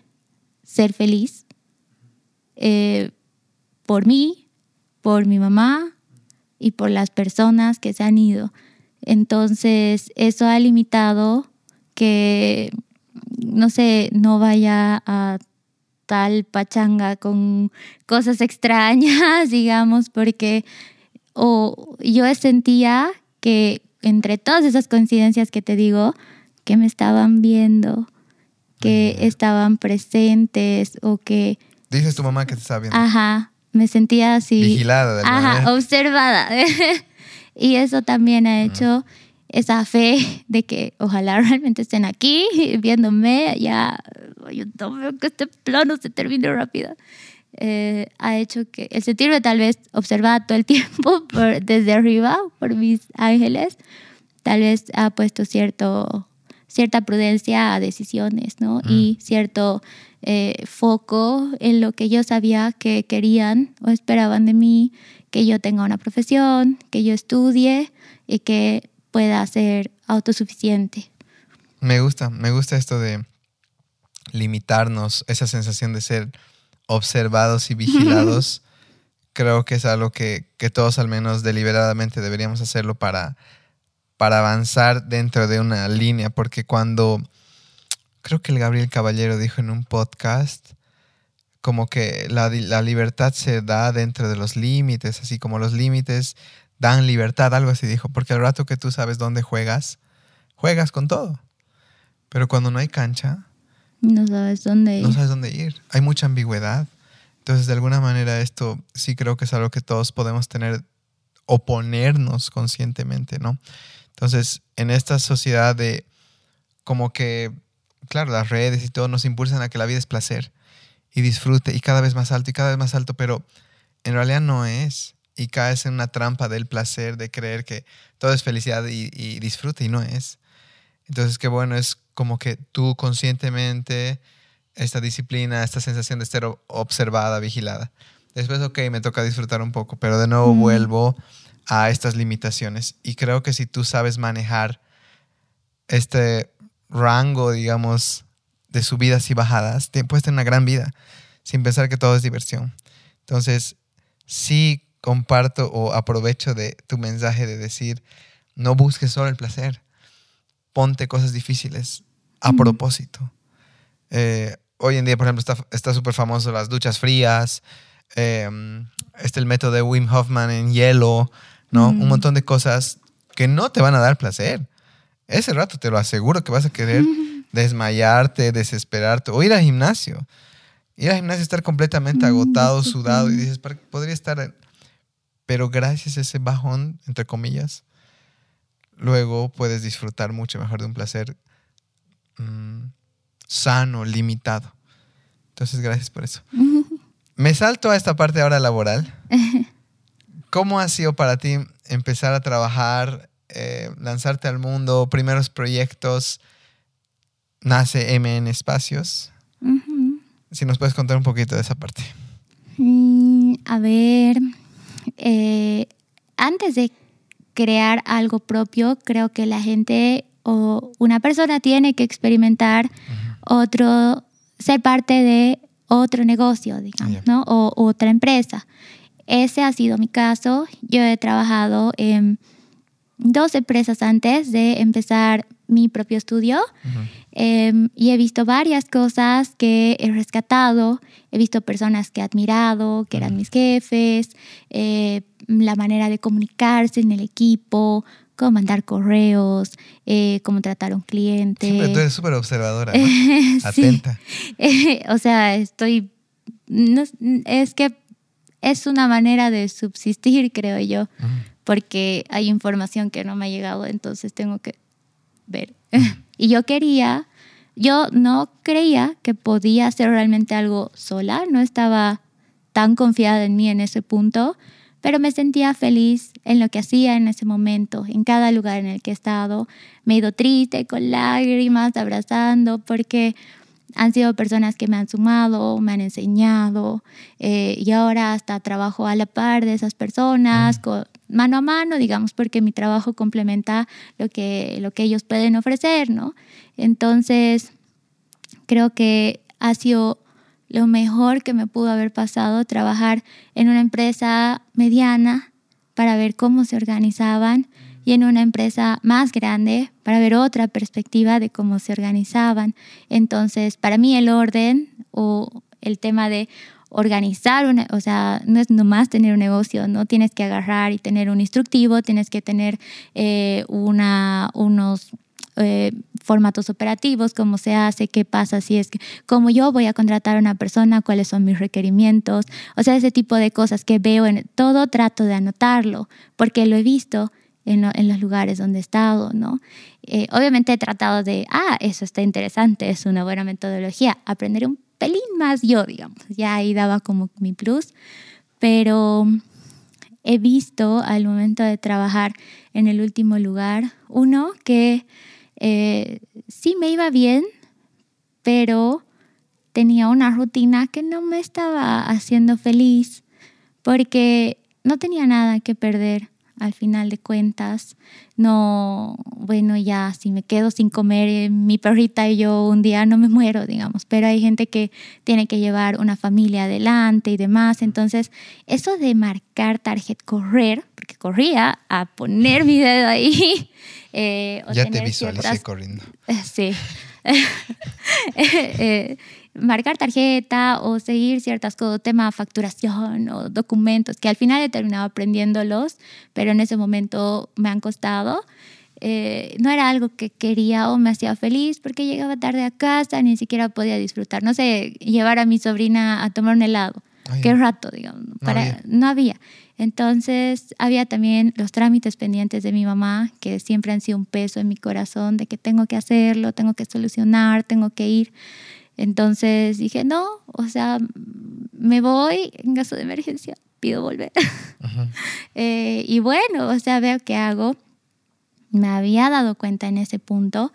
ser feliz eh, por mí, por mi mamá y por las personas que se han ido. Entonces, eso ha limitado que, no sé, no vaya a tal pachanga con cosas extrañas, digamos, porque o yo sentía que entre todas esas coincidencias que te digo, que me estaban viendo, que estaban presentes o que... Dices tu mamá que te estaba viendo. Ajá, me sentía así... Vigilada. ajá, observada. y eso también ha hecho esa fe de que ojalá realmente estén aquí viéndome, ya yo no veo que este plano se termine rápido. Eh, ha hecho que el sentirme tal vez observada todo el tiempo desde arriba por mis ángeles, tal vez ha puesto cierto, cierta prudencia a decisiones, ¿no? Y cierto eh, foco en lo que yo sabía que querían o esperaban de mí, que yo tenga una profesión, que yo estudie y que pueda ser autosuficiente. Me gusta, me gusta esto de limitarnos, esa sensación de ser observados y vigilados, creo que es algo que, todos al menos deliberadamente deberíamos hacerlo para, para avanzar dentro de una línea, porque cuando creo que el Gabriel Caballero dijo en un podcast, como que la, la, libertad se da dentro de los límites, así como los límites dan libertad, algo así dijo, porque al rato que tú sabes dónde juegas, juegas con todo. Pero cuando no hay cancha, no sabes dónde ir. No sabes dónde ir. Hay mucha ambigüedad. Entonces, de alguna manera, esto sí creo que es algo que todos podemos tener, oponernos conscientemente, ¿no? Entonces, en esta sociedad de como que, claro, las redes y todo nos impulsan a que la vida es placer y disfrute y cada vez más alto y cada vez más alto, pero en realidad no es. Y caes en una trampa del placer, de creer que todo es felicidad y, y disfrute y no es. Entonces, qué bueno es como que tú conscientemente, esta disciplina, esta sensación de estar observada, vigilada. Después, ok, me toca disfrutar un poco, pero de nuevo vuelvo a estas limitaciones. Y creo que si tú sabes manejar este rango, digamos, de subidas y bajadas, puedes tener una gran vida sin pensar que todo es diversión. Entonces, sí comparto o aprovecho de tu mensaje de decir, no busques solo el placer, ponte cosas difíciles, a propósito. Eh, hoy en día, por ejemplo, está súper famoso las duchas frías, eh, este el método de Wim Hoffman en hielo, ¿no? Un montón de cosas que no te van a dar placer. Ese rato te lo aseguro que vas a querer desmayarte, desesperarte o ir al gimnasio. Ir al gimnasio estar completamente agotado, sudado y dices, podría estar pero gracias a ese bajón, entre comillas, luego puedes disfrutar mucho mejor de un placer mm, sano, limitado. Entonces, gracias por eso. Me salto a esta parte ahora laboral. ¿Cómo ha sido para ti empezar a trabajar, eh, lanzarte al mundo, primeros proyectos? Nace MN Espacios. Si nos puedes contar un poquito de esa parte. Mm, a ver, eh, antes de crear algo propio, creo que la gente o una persona tiene que experimentar otro, ser parte de otro negocio, digamos, ¿no? O otra empresa. Ese ha sido mi caso. Yo he trabajado en dos empresas antes de empezar mi propio estudio em, y he visto varias cosas que he rescatado, he visto personas que he admirado, que eran mis jefes, eh, la manera de comunicarse en el equipo, cómo mandar correos, eh, cómo tratar a un cliente. Siempre tú eres súper observadora, atenta. o sea, estoy... es que es una manera de subsistir, creo yo, porque hay información que no me ha llegado, entonces tengo que ver. y yo quería, yo no creía que podía hacer realmente algo sola, no estaba tan confiada en mí en ese punto, pero me sentía feliz en lo que hacía en ese momento, en cada lugar en el que he estado. Me he ido triste, con lágrimas, abrazando, porque han sido personas que me han sumado, me han enseñado eh, y ahora hasta trabajo a la par de esas personas, mano a mano, digamos, porque mi trabajo complementa lo que, lo que ellos pueden ofrecer, ¿no? Entonces, creo que ha sido lo mejor que me pudo haber pasado trabajar en una empresa mediana para ver cómo se organizaban y en una empresa más grande para ver otra perspectiva de cómo se organizaban. Entonces, para mí el orden o el tema de organizar, una, o sea, no es nomás tener un negocio, no tienes que agarrar y tener un instructivo, tienes que tener eh, unos eh, formatos operativos, cómo se hace, qué pasa si es que, cómo yo voy a contratar a una persona, cuáles son mis requerimientos, o sea, ese tipo de cosas que veo en todo, trato de anotarlo, porque lo he visto en, los lugares donde he estado, ¿no? Eh, obviamente he tratado de, ah, eso está interesante, es una buena metodología, aprender un pelín más yo, digamos, ya ahí daba como mi plus, pero he visto al momento de trabajar en el último lugar, uno que eh, sí me iba bien, pero tenía una rutina que no me estaba haciendo feliz porque no tenía nada que perder al final de cuentas. No, bueno, ya si me quedo sin comer, eh, mi perrita y yo un día no me muero, digamos, pero hay gente que tiene que llevar una familia adelante y demás. Entonces, eso de marcar target, correr, porque corría a poner mi dedo ahí. Eh, ya te visualicé corriendo. Sí. eh, marcar tarjeta o seguir ciertas cosas, tema facturación o documentos, que al final he terminado aprendiéndolos, pero en ese momento me han costado. Eh, no era algo que quería o me hacía feliz porque llegaba tarde a casa, ni siquiera podía disfrutar. No sé, llevar a mi sobrina a tomar un helado. Qué rato, digamos. Para, no había. Entonces, había también los trámites pendientes de mi mamá, que siempre han sido un peso en mi corazón, de que tengo que hacerlo, tengo que solucionar, tengo que ir. Entonces dije, no, o sea, me voy en caso de emergencia, pido volver. Eh, y bueno, o sea, veo qué hago. Me había dado cuenta en ese punto.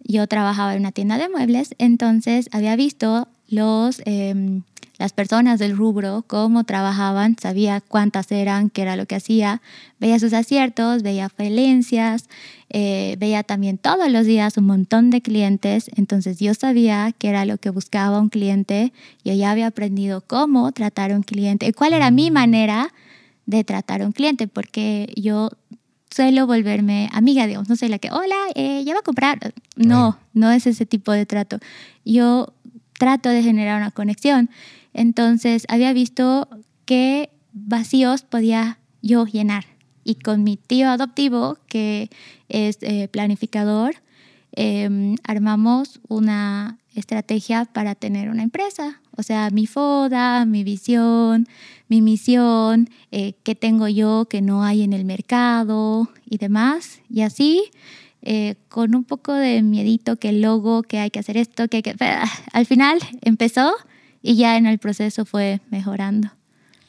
Yo trabajaba en una tienda de muebles, entonces había visto los em, las personas del rubro, cómo trabajaban, sabía cuántas eran, qué era lo que hacía, veía sus aciertos, veía falencias, eh, veía también todos los días un montón de clientes, entonces yo sabía qué era lo que buscaba un cliente, yo ya había aprendido cómo tratar a un cliente y cuál era mi manera de tratar a un cliente, porque yo suelo volverme amiga, digamos, no soy la que, hola, eh, ya va a comprar. No, no es ese tipo de trato. Yo trato de generar una conexión. Entonces había visto qué vacíos podía yo llenar. Y con mi tío adoptivo, que es eh, planificador, em, armamos una estrategia para tener una empresa. O sea, mi foda, mi visión, mi misión, eh, qué tengo yo que no hay en el mercado y demás. Y así, eh, con un poco de miedito que el logo, que hay que hacer esto, que hay que... Al final empezó y ya en el proceso fue mejorando.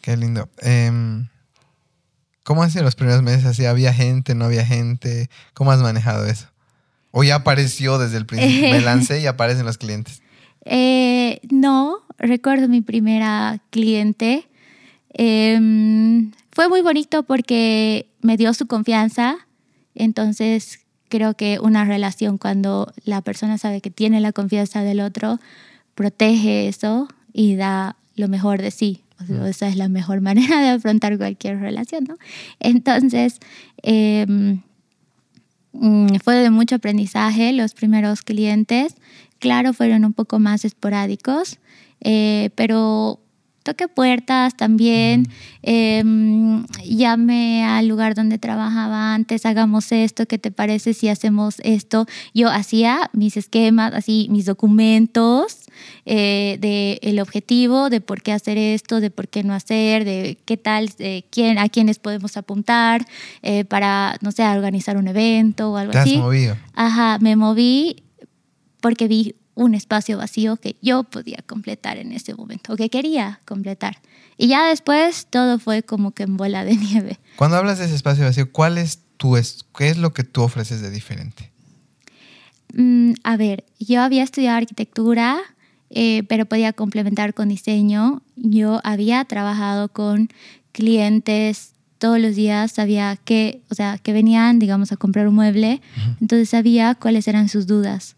Qué lindo. Em, ¿Cómo sido los primeros meses? ¿Si había gente, no había gente? ¿Cómo has manejado eso? ¿O ya apareció desde el principio? Me lancé y aparecen los clientes. Eh, no, recuerdo mi primera cliente. Em, fue muy bonito porque me dio su confianza. Entonces, creo que una relación cuando la persona sabe que tiene la confianza del otro, protege eso y da lo mejor de sí. Esa es la mejor manera de afrontar cualquier relación, ¿no? Entonces, em, mm, fue de mucho aprendizaje los primeros clientes. Claro, fueron un poco más esporádicos, eh, pero toque puertas también, em, llame al lugar donde trabajaba antes, hagamos esto, ¿qué te parece si hacemos esto? Yo hacía mis esquemas, así mis documentos eh, de el objetivo, de por qué hacer esto, de por qué no hacer, de qué tal, de quién, a quiénes podemos apuntar eh, para, no sé, organizar un evento o algo ¿Te así. Has movido? Ajá, me moví porque vi un espacio vacío que yo podía completar en ese momento, o que quería completar. Y ya después todo fue como que en bola de nieve. Cuando hablas de ese espacio vacío, ¿cuál es tu, qué es lo que tú ofreces de diferente? Mm, a ver, yo había estudiado arquitectura, eh, pero podía complementar con diseño. Yo había trabajado con clientes todos los días, sabía que, o sea, que venían, digamos, a comprar un mueble, entonces sabía cuáles eran sus dudas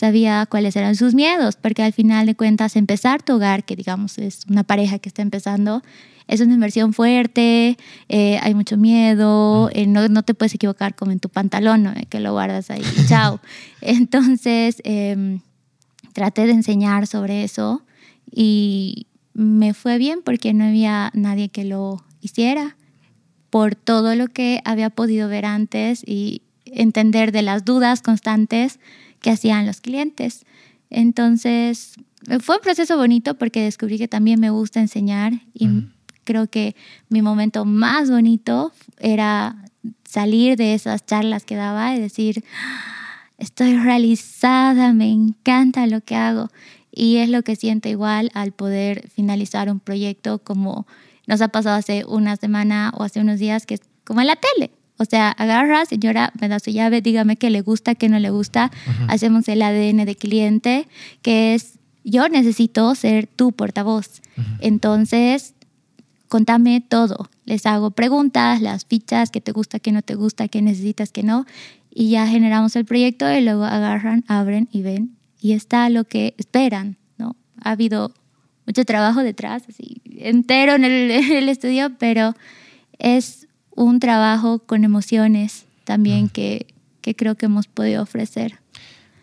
sabía cuáles eran sus miedos, porque al final de cuentas empezar tu hogar, que digamos es una pareja que está empezando, es una inversión fuerte, eh, hay mucho miedo, eh, no, no, te puedes equivocar como en tu pantalón, ¿no? que lo guardas ahí, chao. Entonces, eh, traté de enseñar sobre eso y me fue bien porque no había nadie que lo hiciera por todo lo que había podido ver antes y entender de las dudas constantes que hacían los clientes. Entonces, fue un proceso bonito porque descubrí que también me gusta enseñar y creo que mi momento más bonito era salir de esas charlas que daba y decir, estoy realizada, me encanta lo que hago. Y es lo que siento igual al poder finalizar un proyecto como nos ha pasado hace una semana o hace unos días, que es como en la tele. O sea, agarra, señora, me da su llave, dígame qué le gusta, qué no le gusta. Hacemos el ADN de cliente, que es, yo necesito ser tu portavoz. Entonces, contame todo. Les hago preguntas, las fichas, qué te gusta, qué no te gusta, qué necesitas, qué no. Y ya generamos el proyecto y luego agarran, abren y ven. Y está lo que esperan, ¿no? Ha habido mucho trabajo detrás, así, entero en el, en el estudio, pero es un trabajo con emociones también que, que creo que hemos podido ofrecer.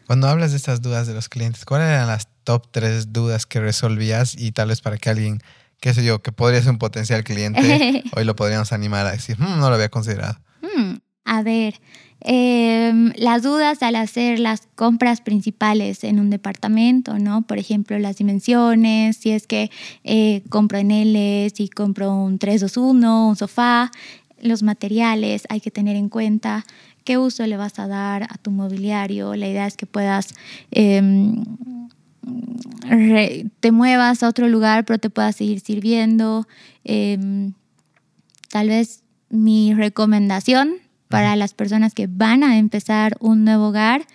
Cuando hablas de estas dudas de los clientes, ¿cuáles eran las top tres dudas que resolvías y tal vez para que alguien, qué sé yo, que podría ser un potencial cliente, hoy lo podríamos animar a decir, hmm, no lo había considerado? Hmm, a ver, Em, las dudas al hacer las compras principales en un departamento, ¿no? Por ejemplo, las dimensiones, si es que eh, compro en L, si compro un 321, un sofá, los materiales, hay que tener en cuenta qué uso le vas a dar a tu mobiliario. La idea es que puedas... Em, te muevas a otro lugar, pero te puedas seguir sirviendo. Em, tal vez mi recomendación para las personas que van a empezar un nuevo hogar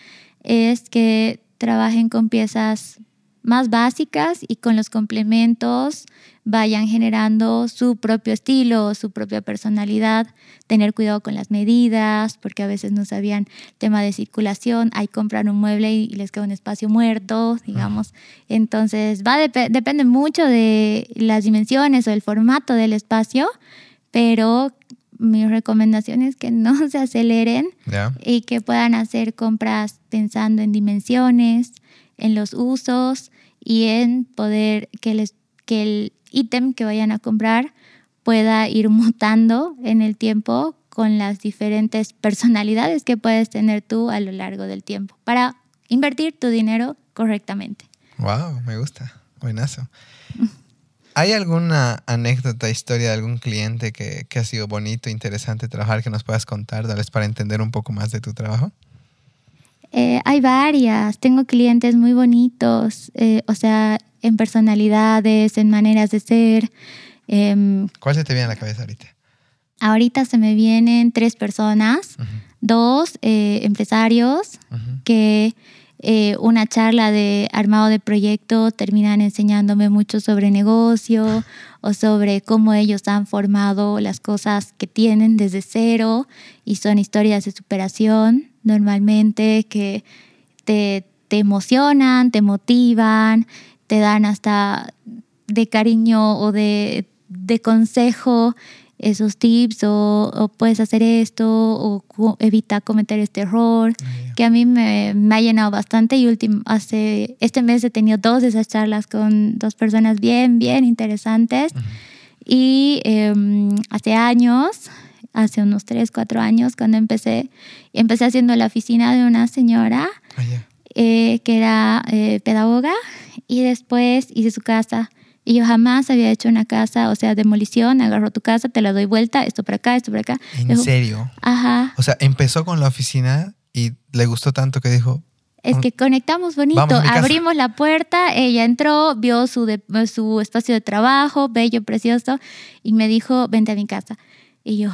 es que trabajen con piezas más básicas y con los complementos vayan generando su propio estilo, su propia personalidad, tener cuidado con las medidas, porque a veces no sabían tema de circulación, hay comprar un mueble y les queda un espacio muerto, digamos. Entonces, va depende mucho de las dimensiones o el formato del espacio, pero mi recomendación es que no se aceleren y que puedan hacer compras pensando en dimensiones, en los usos y en poder que, les, que el ítem que vayan a comprar pueda ir mutando en el tiempo con las diferentes personalidades que puedes tener tú a lo largo del tiempo para invertir tu dinero correctamente. Wow, me gusta. Buenazo. ¿Hay alguna anécdota, historia de algún cliente que, que, ha sido bonito, interesante trabajar, que nos puedas contar, tal para entender un poco más de tu trabajo? Eh, hay varias. Tengo clientes muy bonitos, eh, o sea, en personalidades, en maneras de ser. Eh, ¿Cuál se te viene a la cabeza ahorita? Ahorita se me vienen tres personas, dos eh, empresarios que eh, una charla de armado de proyecto, terminan enseñándome mucho sobre negocio o sobre cómo ellos han formado las cosas que tienen desde cero y son historias de superación normalmente que te, te emocionan, te motivan, te dan hasta de cariño o de, de consejo esos tips o, puedes hacer esto o evita cometer este error, ah, que a mí me, me, ha llenado bastante y último, hace, este mes he tenido dos de esas charlas con dos personas bien, bien interesantes y em, hace años, hace unos tres, cuatro años, cuando empecé, empecé haciendo la oficina de una señora ah, eh, que era eh, pedagoga y después hice su casa y yo jamás había hecho una casa, o sea, demolición, agarro tu casa, te la doy vuelta, esto para acá, esto para acá. ¿En serio? Ajá. O sea, empezó con la oficina y le gustó tanto que dijo... Es que conectamos bonito, abrimos la puerta, ella entró, vio su, su espacio de trabajo, bello, precioso, y me dijo, vente a mi casa. Y yo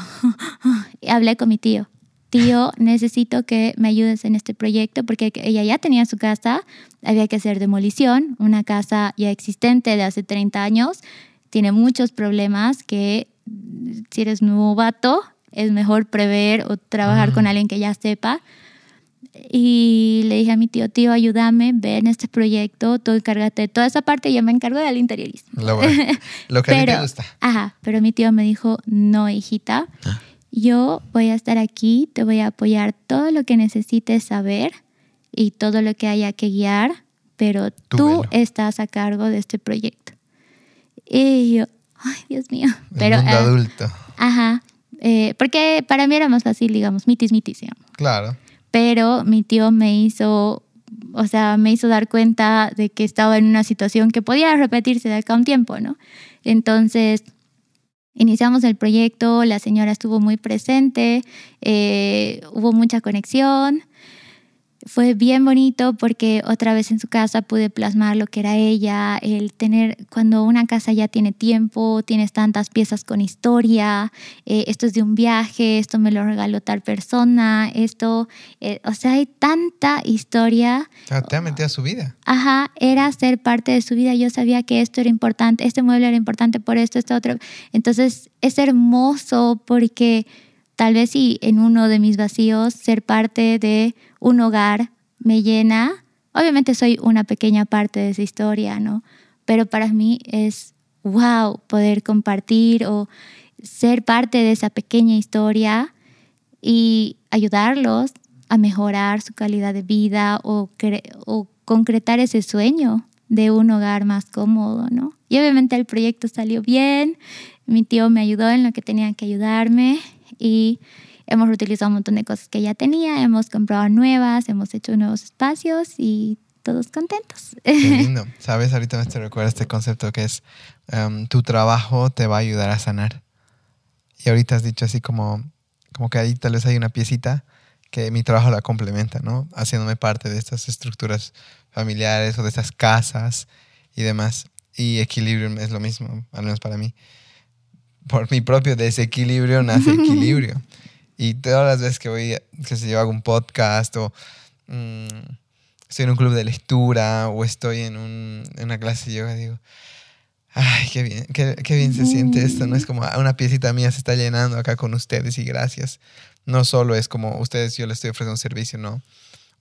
hablé con mi tío tío, necesito que me ayudes en este proyecto porque ella ya tenía su casa, había que hacer demolición, una casa ya existente de hace 30 años, tiene muchos problemas que si eres novato es mejor prever o trabajar con alguien que ya sepa. Y le dije a mi tío, tío, ayúdame, ven este proyecto, tú encárgate de toda esa parte y yo me encargo del interiorismo. Lo, lo que pero, a te gusta. Ajá, pero mi tío me dijo, no, hijita, ah yo voy a estar aquí, te voy a apoyar todo lo que necesites saber y todo lo que haya que guiar, pero tú, estás a cargo de este proyecto. Y yo, ay, Dios mío. pero, mundo ah, adulto. Ajá. Eh, porque para mí era más fácil, digamos, mitis, mitis, digamos. Claro. Pero mi tío me hizo, o sea, me hizo dar cuenta de que estaba en una situación que podía repetirse de acá a un tiempo, ¿no? Entonces, Iniciamos el proyecto, la señora estuvo muy presente, eh, hubo mucha conexión fue bien bonito porque otra vez en su casa pude plasmar lo que era ella, el tener, cuando una casa ya tiene tiempo, tienes tantas piezas con historia, eh, esto es de un viaje, esto me lo regaló tal persona, esto, eh, o sea, hay tanta historia. te ha metido a su vida. Ajá, era ser parte de su vida, yo sabía que esto era importante, este mueble era importante por esto, esto otro. Entonces es hermoso porque tal vez si en uno de mis vacíos ser parte de un hogar me llena. Obviamente soy una pequeña parte de esa historia, ¿no? Pero para mí es wow poder compartir o ser parte de esa pequeña historia y ayudarlos a mejorar su calidad de vida o, o concretar ese sueño de un hogar más cómodo, ¿no? Y obviamente el proyecto salió bien, mi tío me ayudó en lo que tenía que ayudarme y hemos reutilizado un montón de cosas que ya tenía, hemos comprado nuevas, hemos hecho nuevos espacios y todos contentos. Qué lindo. Sabes, ahorita me te recuerda este concepto que es um, tu trabajo te va a ayudar a sanar. Y ahorita has dicho así como, como que ahí tal vez hay una piecita que mi trabajo la complementa, ¿no? Haciéndome parte de estas estructuras familiares o de estas casas y demás. Y equilibrio es lo mismo, al menos para mí por mi propio desequilibrio nace equilibrio. Y todas las veces que voy, que se yo, hago un podcast o mm, estoy en un club de lectura o estoy en, un, en una clase de yoga, digo, ay, qué bien, qué, qué, bien se siente esto, ¿no? Es como ah, una piecita mía se está llenando acá con ustedes y gracias. No solo es como ustedes, yo les estoy ofreciendo un servicio, no.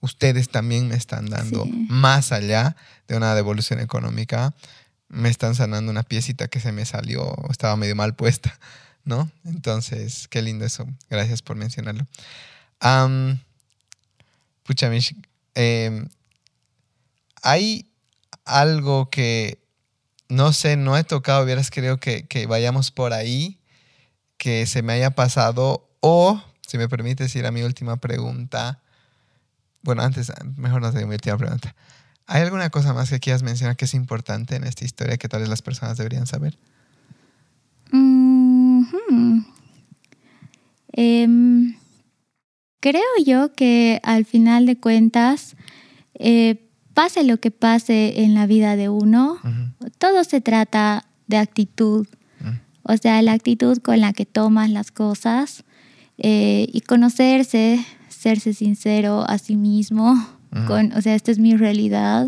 Ustedes también me están dando más allá de una devolución económica me están sanando una piecita que se me salió, estaba medio mal puesta, ¿no? Entonces, qué lindo eso. Gracias por mencionarlo. pucha, Mish, em, hay algo que, no sé, no he tocado, hubieras creo que, que vayamos por ahí, que se me haya pasado, o, si me permites ir a mi última pregunta, bueno, antes, mejor no sé mi última pregunta. ¿Hay alguna cosa más que quieras mencionar que es importante en esta historia que tal vez las personas deberían saber? Em, creo yo que al final de cuentas, eh, pase lo que pase en la vida de uno, todo se trata de actitud. O sea, la actitud con la que tomas las cosas eh, y conocerse, serse sincero a sí mismo. Con, o sea, esta es mi realidad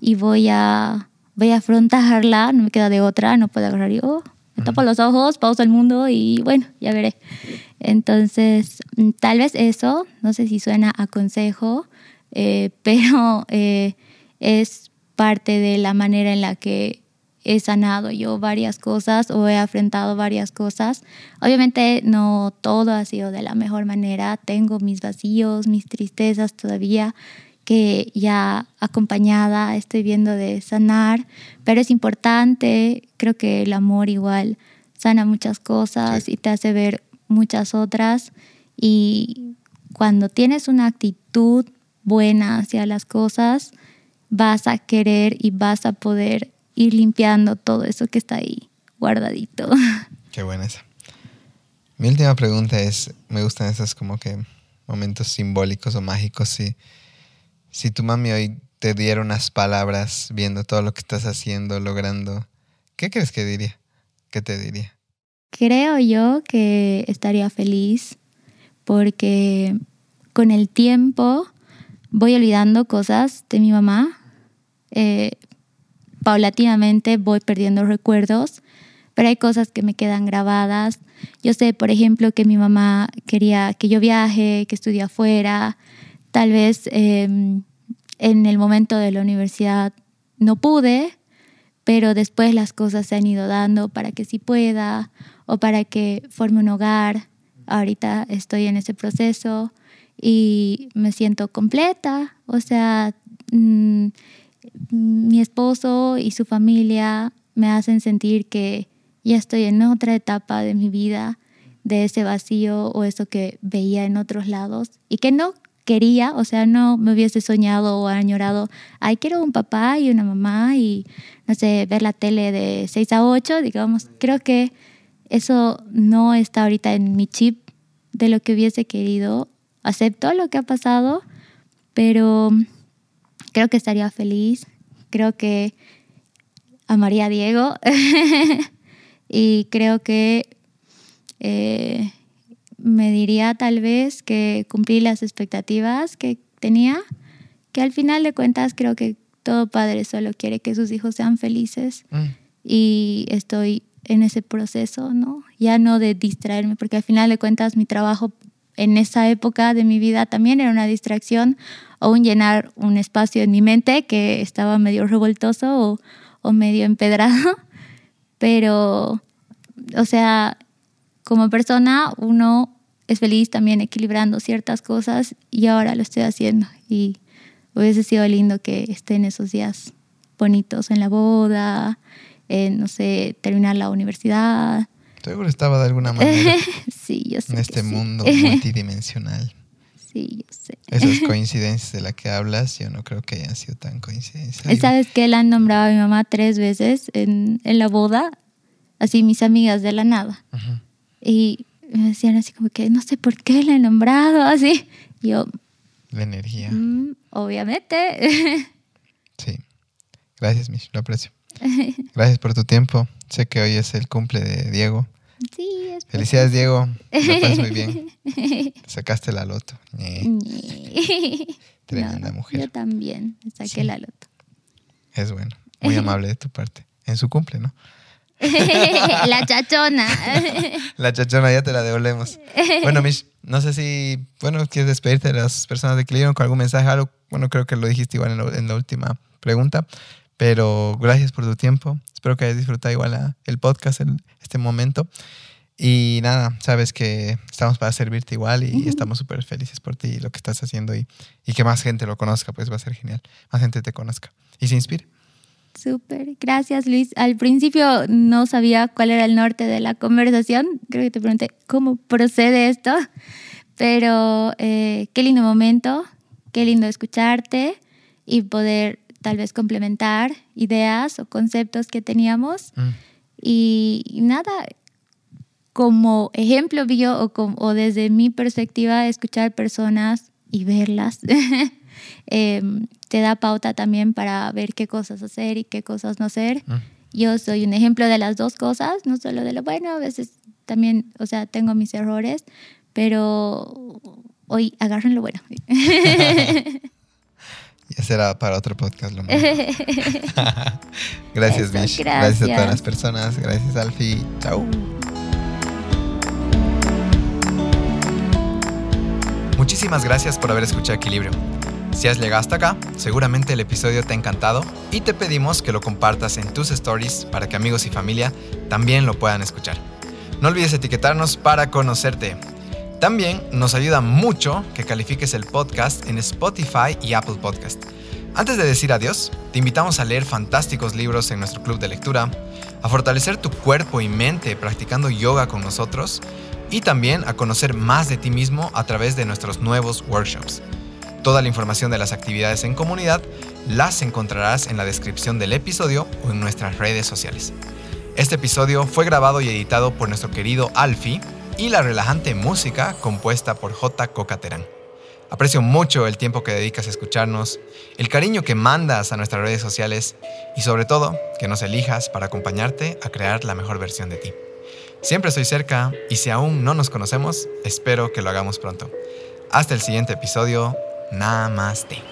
y voy a, voy a afrontarla, no me queda de otra, no puedo agarrar y, oh, me tapo los ojos, pausa el mundo y bueno, ya veré. Entonces, mm, tal vez eso, no sé si suena a consejo, eh, pero eh, es parte de la manera en la que he sanado yo varias cosas o he afrontado varias cosas. Obviamente no todo ha sido de la mejor manera, tengo mis vacíos, mis tristezas todavía que ya acompañada estoy viendo de sanar, pero es importante, creo que el amor igual sana muchas cosas y te hace ver muchas otras y cuando tienes una actitud buena hacia las cosas, vas a querer y vas a poder ir limpiando todo eso que está ahí guardadito. Qué buena esa. Mi última pregunta es, me gustan esos como que momentos simbólicos o mágicos, si, si tu mami hoy te diera unas palabras viendo todo lo que estás haciendo, logrando, ¿qué crees que diría? ¿Qué te diría? Creo yo que estaría feliz porque con el tiempo voy olvidando cosas de mi mamá. Eh, paulatinamente voy perdiendo recuerdos, pero hay cosas que me quedan grabadas. Yo sé, por ejemplo, que mi mamá quería que yo viaje, que estudie afuera. Tal vez em, en el momento de la universidad no pude, pero después las cosas se han ido dando para que sí pueda o para que forme un hogar. Ahorita estoy en ese proceso y me siento completa, o sea, mm, mi esposo y su familia me hacen sentir que ya estoy en otra etapa de mi vida, de ese vacío o eso que veía en otros lados y que no quería, o sea, no me hubiese soñado o añorado, ay, quiero un papá y una mamá y, no sé, ver la tele de 6 a 8, digamos. Creo que eso no está ahorita en mi chip de lo que hubiese querido. Acepto lo que ha pasado, pero creo que estaría feliz, creo que amaría a Diego y creo que eh, me diría tal vez que cumplí las expectativas que tenía, que al final de cuentas creo que todo padre solo quiere que sus hijos sean felices mm. y estoy en ese proceso, ¿no? Ya no de distraerme, porque al final de cuentas mi trabajo en esa época de mi vida también era una distracción o un llenar un espacio en mi mente que estaba medio revoltoso o, medio empedrado. Pero, o sea, como persona uno es feliz también equilibrando ciertas cosas y ahora lo estoy haciendo. Y hubiese sido lindo que estén esos días bonitos en la boda, en, no sé, terminar la universidad. Seguro estaba de alguna manera sí, yo sé en este mundo multidimensional. Sí, yo sé. Esas coincidencias de las que hablas, yo no creo que hayan sido tan coincidencias. ¿Sabes que la han nombrado a mi mamá tres veces en, en la boda? Así mis amigas de la nada. Y me decían así como que no sé por qué la he nombrado así. Yo... La energía. Mm, obviamente. sí. Gracias, Mish, lo aprecio. Gracias por tu tiempo. Sé que hoy es el cumple de Diego. Sí, Felicidades, Diego. Lo pasas muy bien. Sacaste la loto. Tremenda mujer. Yo también saqué la loto. Es bueno. Muy amable de tu parte. En su cumple, ¿no? la chachona. la chachona, ya te la devolvemos. Bueno, Mish, no sé si, bueno, quieres despedirte de las personas de Clio con algún mensaje, algo, bueno, creo que lo dijiste igual en, la última pregunta, pero gracias por tu tiempo. Espero que hayas disfrutado igual el podcast en este momento. Y nada, sabes que estamos para servirte igual y estamos súper felices por ti y lo que estás haciendo y, y, que más gente lo conozca, pues va a ser genial. Más gente te conozca y se inspire. Súper, gracias Luis. Al principio no sabía cuál era el norte de la conversación. Creo que te pregunté cómo procede esto, pero eh, qué lindo momento, qué lindo escucharte y poder tal vez complementar ideas o conceptos que teníamos. Mm. Y, nada, como ejemplo vio o, o desde mi perspectiva, escuchar personas y verlas em, te da pauta también para ver qué cosas hacer y qué cosas no hacer. Mm. Yo soy un ejemplo de las dos cosas, no solo de lo bueno, a veces también, o sea, tengo mis errores, pero hoy agarren lo bueno. Ya será para otro podcast lo malo. gracias, Eso, Mish. Gracias. gracias. a todas las personas. Gracias, Alfie. Chao. Muchísimas gracias por haber escuchado Equilibrio. Si has llegado hasta acá, seguramente el episodio te ha encantado y te pedimos que lo compartas en tus stories para que amigos y familia también lo puedan escuchar. No olvides etiquetarnos para conocerte. También nos ayuda mucho que califiques el podcast en Spotify y Apple Podcast. Antes de decir adiós, te invitamos a leer fantásticos libros en nuestro club de lectura, a fortalecer tu cuerpo y mente practicando yoga con nosotros y también a conocer más de ti mismo a través de nuestros nuevos workshops. Toda la información de las actividades en comunidad las encontrarás en la descripción del episodio o en nuestras redes sociales. Este episodio fue grabado y editado por nuestro querido Alfie y la relajante música compuesta por J. Cocaterán. Aprecio mucho el tiempo que dedicas a escucharnos, el cariño que mandas a nuestras redes sociales y sobre todo que nos elijas para acompañarte a crear la mejor versión de ti. Siempre estoy cerca y si aún no nos conocemos, espero que lo hagamos pronto. Hasta el siguiente episodio. Namaste.